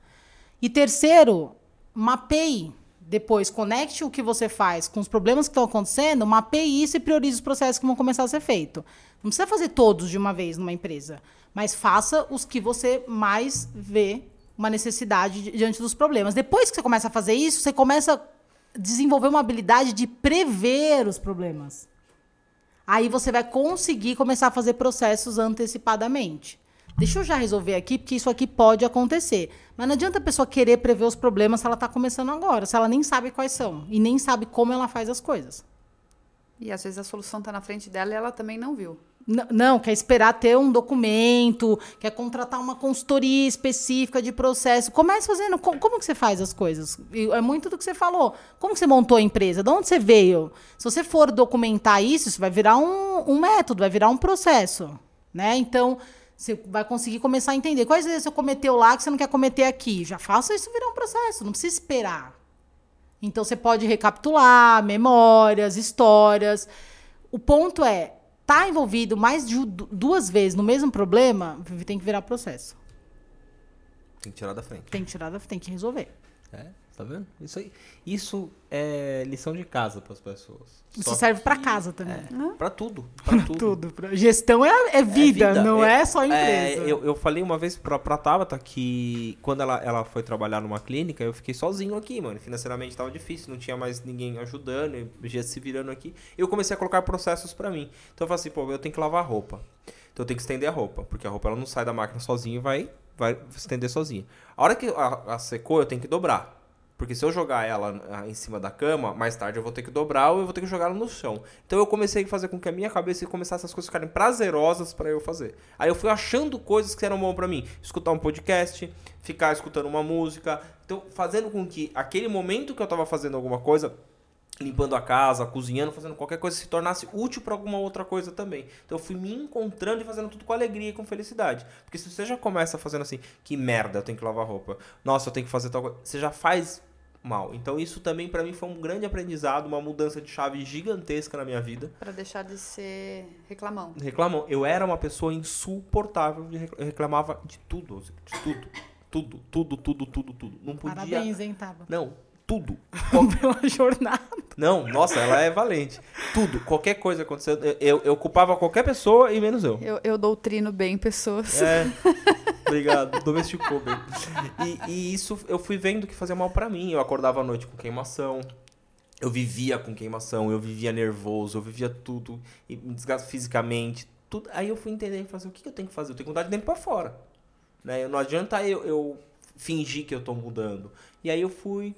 E terceiro, mapeie. Depois, conecte o que você faz com os problemas que estão acontecendo, mapeie isso e priorize os processos que vão começar a ser feitos. Não precisa fazer todos de uma vez numa empresa, mas faça os que você mais vê uma necessidade di- diante dos problemas. Depois que você começa a fazer isso, você começa a desenvolver uma habilidade de prever os problemas. Aí você vai conseguir começar a fazer processos antecipadamente. Deixa eu já resolver aqui, porque isso aqui pode acontecer. Mas não adianta a pessoa querer prever os problemas se ela está começando agora, se ela nem sabe quais são e nem sabe como ela faz as coisas. E às vezes a solução está na frente dela e ela também não viu. N- não, quer esperar ter um documento, quer contratar uma consultoria específica de processo. Comece fazendo. co- Como, que você faz as coisas? É muito do que você falou. Como que você montou a empresa? De onde você veio? Se você for documentar isso, isso vai virar um, um método, vai virar um processo. Né? Então, você vai conseguir começar a entender quais vezes você cometeu lá que você não quer cometer aqui. Já faça isso virar um processo, não precisa esperar. Então você pode recapitular memórias, histórias. O ponto é, tá envolvido mais de du- duas vezes no mesmo problema, tem que virar processo. Tem que tirar da frente. Tem que tirar, da- tem que resolver. É, tá vendo? Isso aí. Isso é lição de casa para as pessoas. Isso Só serve que- casa também. É, pra tudo. [LAUGHS] Pra tudo. Tudo. pra- Gestão é, é vida, vida, não é- é, só empresa. É, eu, eu falei uma vez pra, pra Tabata que quando ela, ela foi trabalhar numa clínica, eu fiquei sozinho aqui, mano. Financeiramente tava difícil, não tinha mais ninguém ajudando, ia se virando aqui. Eu comecei a colocar processos pra mim. Então eu falei assim, pô, eu tenho que lavar a roupa. Então eu tenho que estender a roupa, porque a roupa ela não sai da máquina sozinha e vai, vai estender sozinha. A hora que a, a secou, eu tenho que dobrar. Porque se eu jogar ela ah, em cima da cama, mais tarde eu vou ter que dobrar ou eu vou ter que jogar ela no chão. Então eu comecei a fazer com que a minha cabeça começasse as coisas ficarem prazerosas pra eu fazer. Aí eu fui achando coisas que eram bom pra mim. Escutar um podcast, ficar escutando uma música. Então fazendo com que aquele momento que eu tava fazendo alguma coisa, limpando a casa, cozinhando, fazendo qualquer coisa se tornasse útil pra alguma outra coisa também. Então eu fui me encontrando e fazendo tudo com alegria e com felicidade. Porque se você já começa fazendo assim, que merda, eu tenho que lavar roupa. Nossa, eu tenho que fazer tal coisa. Você já faz mal. Então isso também pra mim foi um grande aprendizado, uma mudança de chave gigantesca na minha vida. Para deixar de ser reclamão. Reclamou. Eu era uma pessoa insuportável, eu reclamava de tudo, de tudo. Tudo, tudo, tudo, tudo, tudo. Não podia. Parabéns, hein, Taba? Não, tudo. [LAUGHS] Pela jornada. Não, nossa, ela é valente. Tudo, qualquer coisa acontecendo, eu, eu, culpava qualquer pessoa e menos eu. Eu, eu doutrino bem pessoas. É. [LAUGHS] Obrigado, domesticou bem. E, e isso eu fui vendo que fazia mal pra mim. Eu acordava à noite com queimação. Eu vivia com queimação, eu vivia nervoso, eu vivia tudo, e me desgasto fisicamente, tudo. Aí eu fui entender e falei assim, o que que eu tenho que fazer? Eu tenho que mudar de dentro pra fora. Né? Não adianta eu, eu fingir que eu tô mudando. E aí eu fui,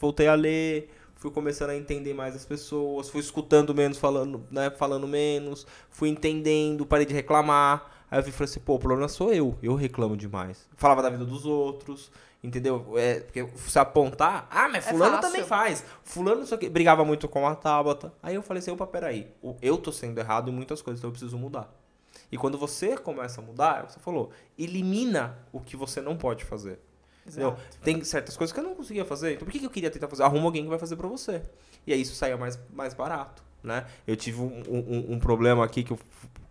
voltei a ler, fui começando a entender mais as pessoas, fui escutando menos, falando, né, falando menos, fui entendendo, parei de reclamar. Aí eu vi e falei assim, pô, o problema sou eu, eu reclamo demais. Falava da vida dos outros, entendeu? É, porque se apontar, ah, mas É fulano fácil. também faz. Fulano isso aqui, brigava muito com a Tabata. Aí eu falei assim, opa, peraí, eu tô sendo errado em muitas coisas, então eu preciso mudar. E quando você começa a mudar, é o que você falou, elimina o que você não pode fazer. Entendeu? Tem certas coisas que eu não conseguia fazer. Então por que que eu queria tentar fazer? Arruma alguém que vai fazer pra você. E aí isso saía mais, mais barato, né? Eu tive um, um- um problema aqui que eu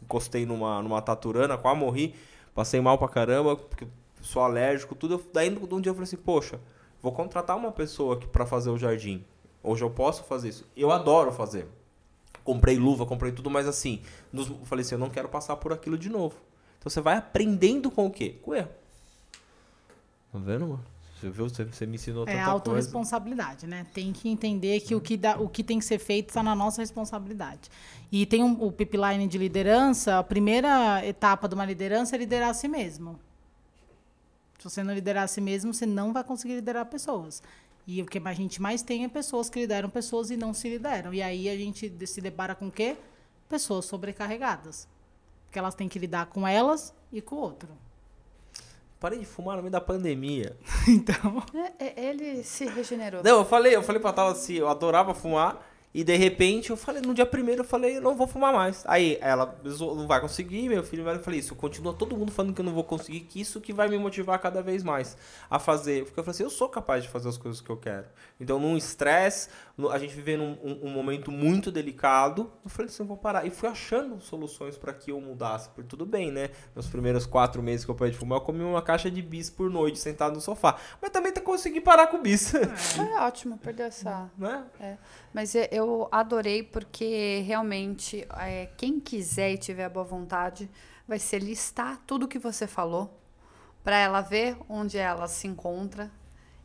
encostei numa, numa taturana, quase morri. Passei mal pra caramba, porque sou alérgico, tudo. Eu- Daí um dia eu falei assim, poxa, vou contratar uma pessoa aqui pra fazer o jardim. Hoje eu posso fazer isso. Eu adoro fazer. Comprei luva, comprei tudo, mas assim, nos- falei assim, eu não quero passar por aquilo de novo. Então você vai aprendendo com o quê? Com o erro. Tá vendo, mano? Você viu? Você, você me ensinou tanta É coisa. autorresponsabilidade, né? Tem que entender que o que, dá, o que tem que ser feito está na nossa responsabilidade. E tem um, o pipeline de liderança, a primeira etapa de uma liderança é liderar a si mesmo. Se você não liderar a si mesmo, você não vai conseguir liderar pessoas. E o que a gente mais tem é pessoas que lideram pessoas e não se lideram. E aí a gente se depara com o quê? Pessoas sobrecarregadas. Porque elas têm que lidar com elas e com o outro. Parei de fumar no meio da pandemia. [LAUGHS] Então, É, é, ele se regenerou. Não, eu falei, eu falei pra Tala assim, eu adorava fumar. E de repente eu falei, no dia primeiro eu falei, eu não vou fumar mais. Aí ela não vai conseguir, meu filho, eu falei isso, continua todo mundo falando que eu não vou conseguir, que isso que vai me motivar cada vez mais a fazer. Porque eu falei assim, eu sou capaz de fazer as coisas que eu quero. Então, num estresse, a gente vivendo um, um- um momento muito delicado, eu falei assim, eu vou parar. E fui achando soluções pra que eu mudasse. Porque tudo bem, né? Nos primeiros quatro meses que eu parei de fumar, eu comi uma caixa de bis por noite, sentado no sofá. Mas também consegui parar com o bis. É [LAUGHS] ótimo perder essa. né? Mas e- eu adorei porque realmente é, quem quiser e tiver a boa vontade vai ser listar tudo que você falou para ela ver onde ela se encontra.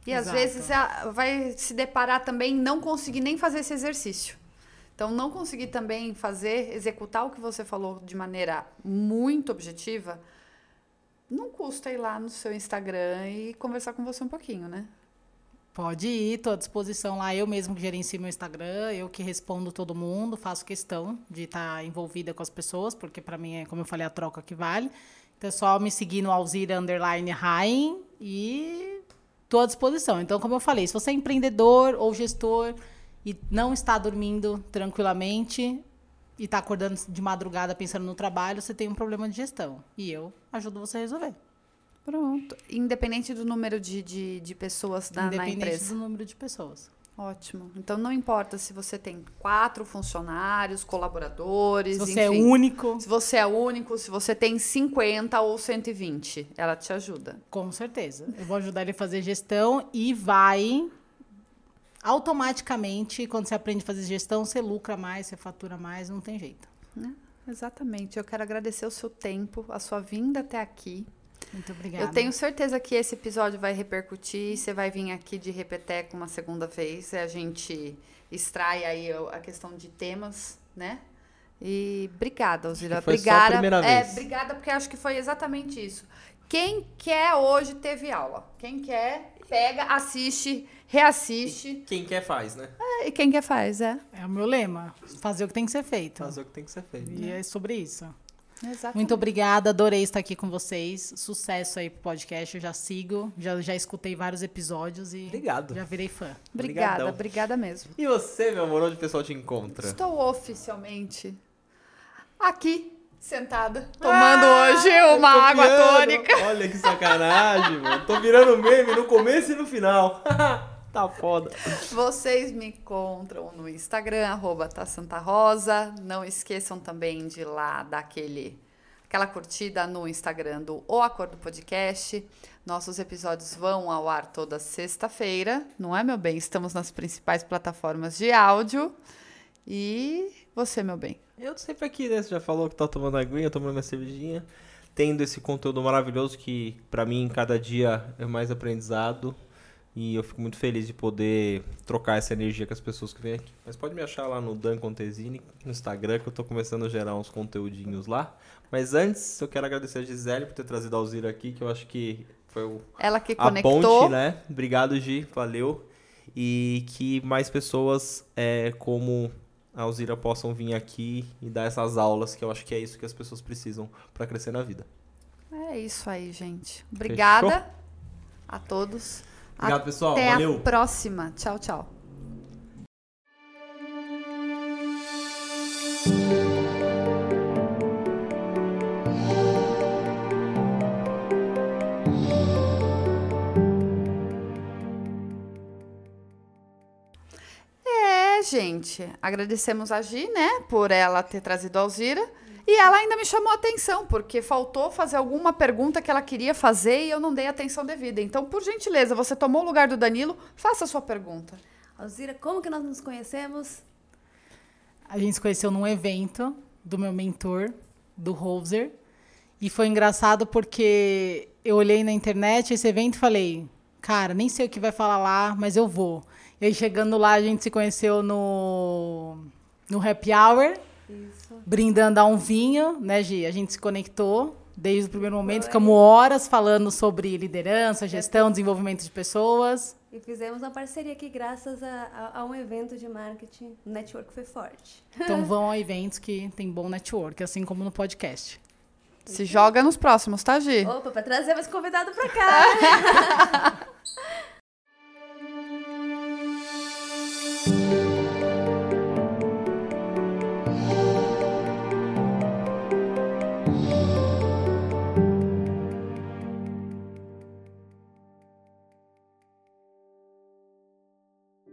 E às Exato. vezes ela vai se deparar também não conseguir nem fazer esse exercício. Então, não conseguir também fazer, executar o que você falou de maneira muito objetiva, não custa ir lá no seu Instagram e conversar com você um pouquinho, né? Pode ir, estou à disposição lá. Eu mesmo que gerencio meu Instagram, eu que respondo todo mundo, faço questão de estar envolvida com as pessoas, porque para mim é, como eu falei, a troca que vale. Então é só me seguir no Alzira Underline Rain e estou à disposição. Então, como eu falei, se você é empreendedor ou gestor e não está dormindo tranquilamente e está acordando de madrugada pensando no trabalho, você tem um problema de gestão. E eu ajudo você a resolver. Pronto. Independente do número de, de, de pessoas na, na independente empresa. do número de pessoas. Ótimo. Então não importa se você tem quatro funcionários, colaboradores, Se você é enfim. único, Se você é único, se você tem 50 ou 120, ela te ajuda. Com certeza. Eu vou ajudar ele a fazer gestão e vai automaticamente, quando você aprende a fazer gestão, você lucra mais, você fatura mais, não tem jeito. Né? Exatamente. Eu quero agradecer o seu tempo, a sua vinda até aqui. Muito obrigada. Eu tenho certeza que esse episódio vai repercutir. Você vai vir aqui de repeteco uma segunda vez. e A gente extrai aí a questão de temas, né? E obrigada, Alzira. foi só a Obrigada. primeira É, vez. obrigada, porque acho que foi exatamente isso. Quem quer hoje teve aula. Quem quer, pega, assiste, reassiste. Quem quer faz, né? É, E quem quer faz, é. É o meu lema. Fazer o que tem que ser feito. Fazer o que tem que ser feito. E é sobre isso. Exatamente. Muito obrigada, adorei estar aqui com vocês. Sucesso aí pro podcast. Eu já sigo, já, já escutei vários episódios e Obrigado. já virei fã. Obrigada, Obrigadão. obrigada mesmo. E você, meu amor, onde o pessoal te encontra? Estou oficialmente aqui, sentada, tomando hoje uma água virando- tônica. Olha que sacanagem, mano. Tô virando meme no começo e no final. [LAUGHS] tá foda. Vocês me encontram no Instagram, arroba tá Santa Rosa. Não esqueçam também de ir lá dar aquele, aquela curtida no Instagram do O Acordo Podcast. Nossos episódios vão ao ar toda sexta-feira, não é, meu bem? Estamos nas principais plataformas de áudio. E você, meu bem? Eu tô sempre aqui, né? Você já falou que tá tomando aguinha, tomando minha cervejinha. Tendo esse conteúdo maravilhoso que, pra mim, cada dia é mais aprendizado. E eu fico muito feliz de poder trocar essa energia com as pessoas que vêm aqui. Mas pode me achar lá no Dan Contesini, no Instagram, que eu tô começando a gerar uns conteúdinhos lá. Mas antes, eu quero agradecer a Gisele por ter trazido a Alzira aqui, que eu acho que foi o, Ela que a conectou. ponte, né? Obrigado, Gi. Valeu. E que mais pessoas é, como a Alzira possam vir aqui e dar essas aulas, que eu acho que é isso que as pessoas precisam para crescer na vida. É isso aí, gente. Obrigada Fechou? a todos. Obrigado, pessoal. Até Valeu. a próxima. Tchau, tchau. É, gente. Agradecemos a Gi, né, por ela ter trazido a Alzira. E ela ainda me chamou a atenção, porque faltou fazer alguma pergunta que ela queria fazer e eu não dei atenção devida. Então, por gentileza, você tomou o lugar do Danilo, faça a sua pergunta. Alzira, como que nós nos conhecemos? A gente se conheceu num evento do meu mentor, do Roser. E foi engraçado porque eu olhei na internet esse evento e falei, cara, nem sei o que vai falar lá, mas eu vou. E aí chegando lá, a gente se conheceu no, no Happy Hour, Isso. Brindando a um vinho, né, Gi? A gente se conectou desde o primeiro momento, ficamos horas falando sobre liderança, gestão, desenvolvimento de pessoas. E fizemos uma parceria aqui graças a, a- a um evento de marketing. O network foi forte. Então [LAUGHS] vão a eventos que tem bom network, assim como no podcast. Se joga nos próximos, tá, Gi? Opa, pra trazer mais convidado pra cá. [LAUGHS]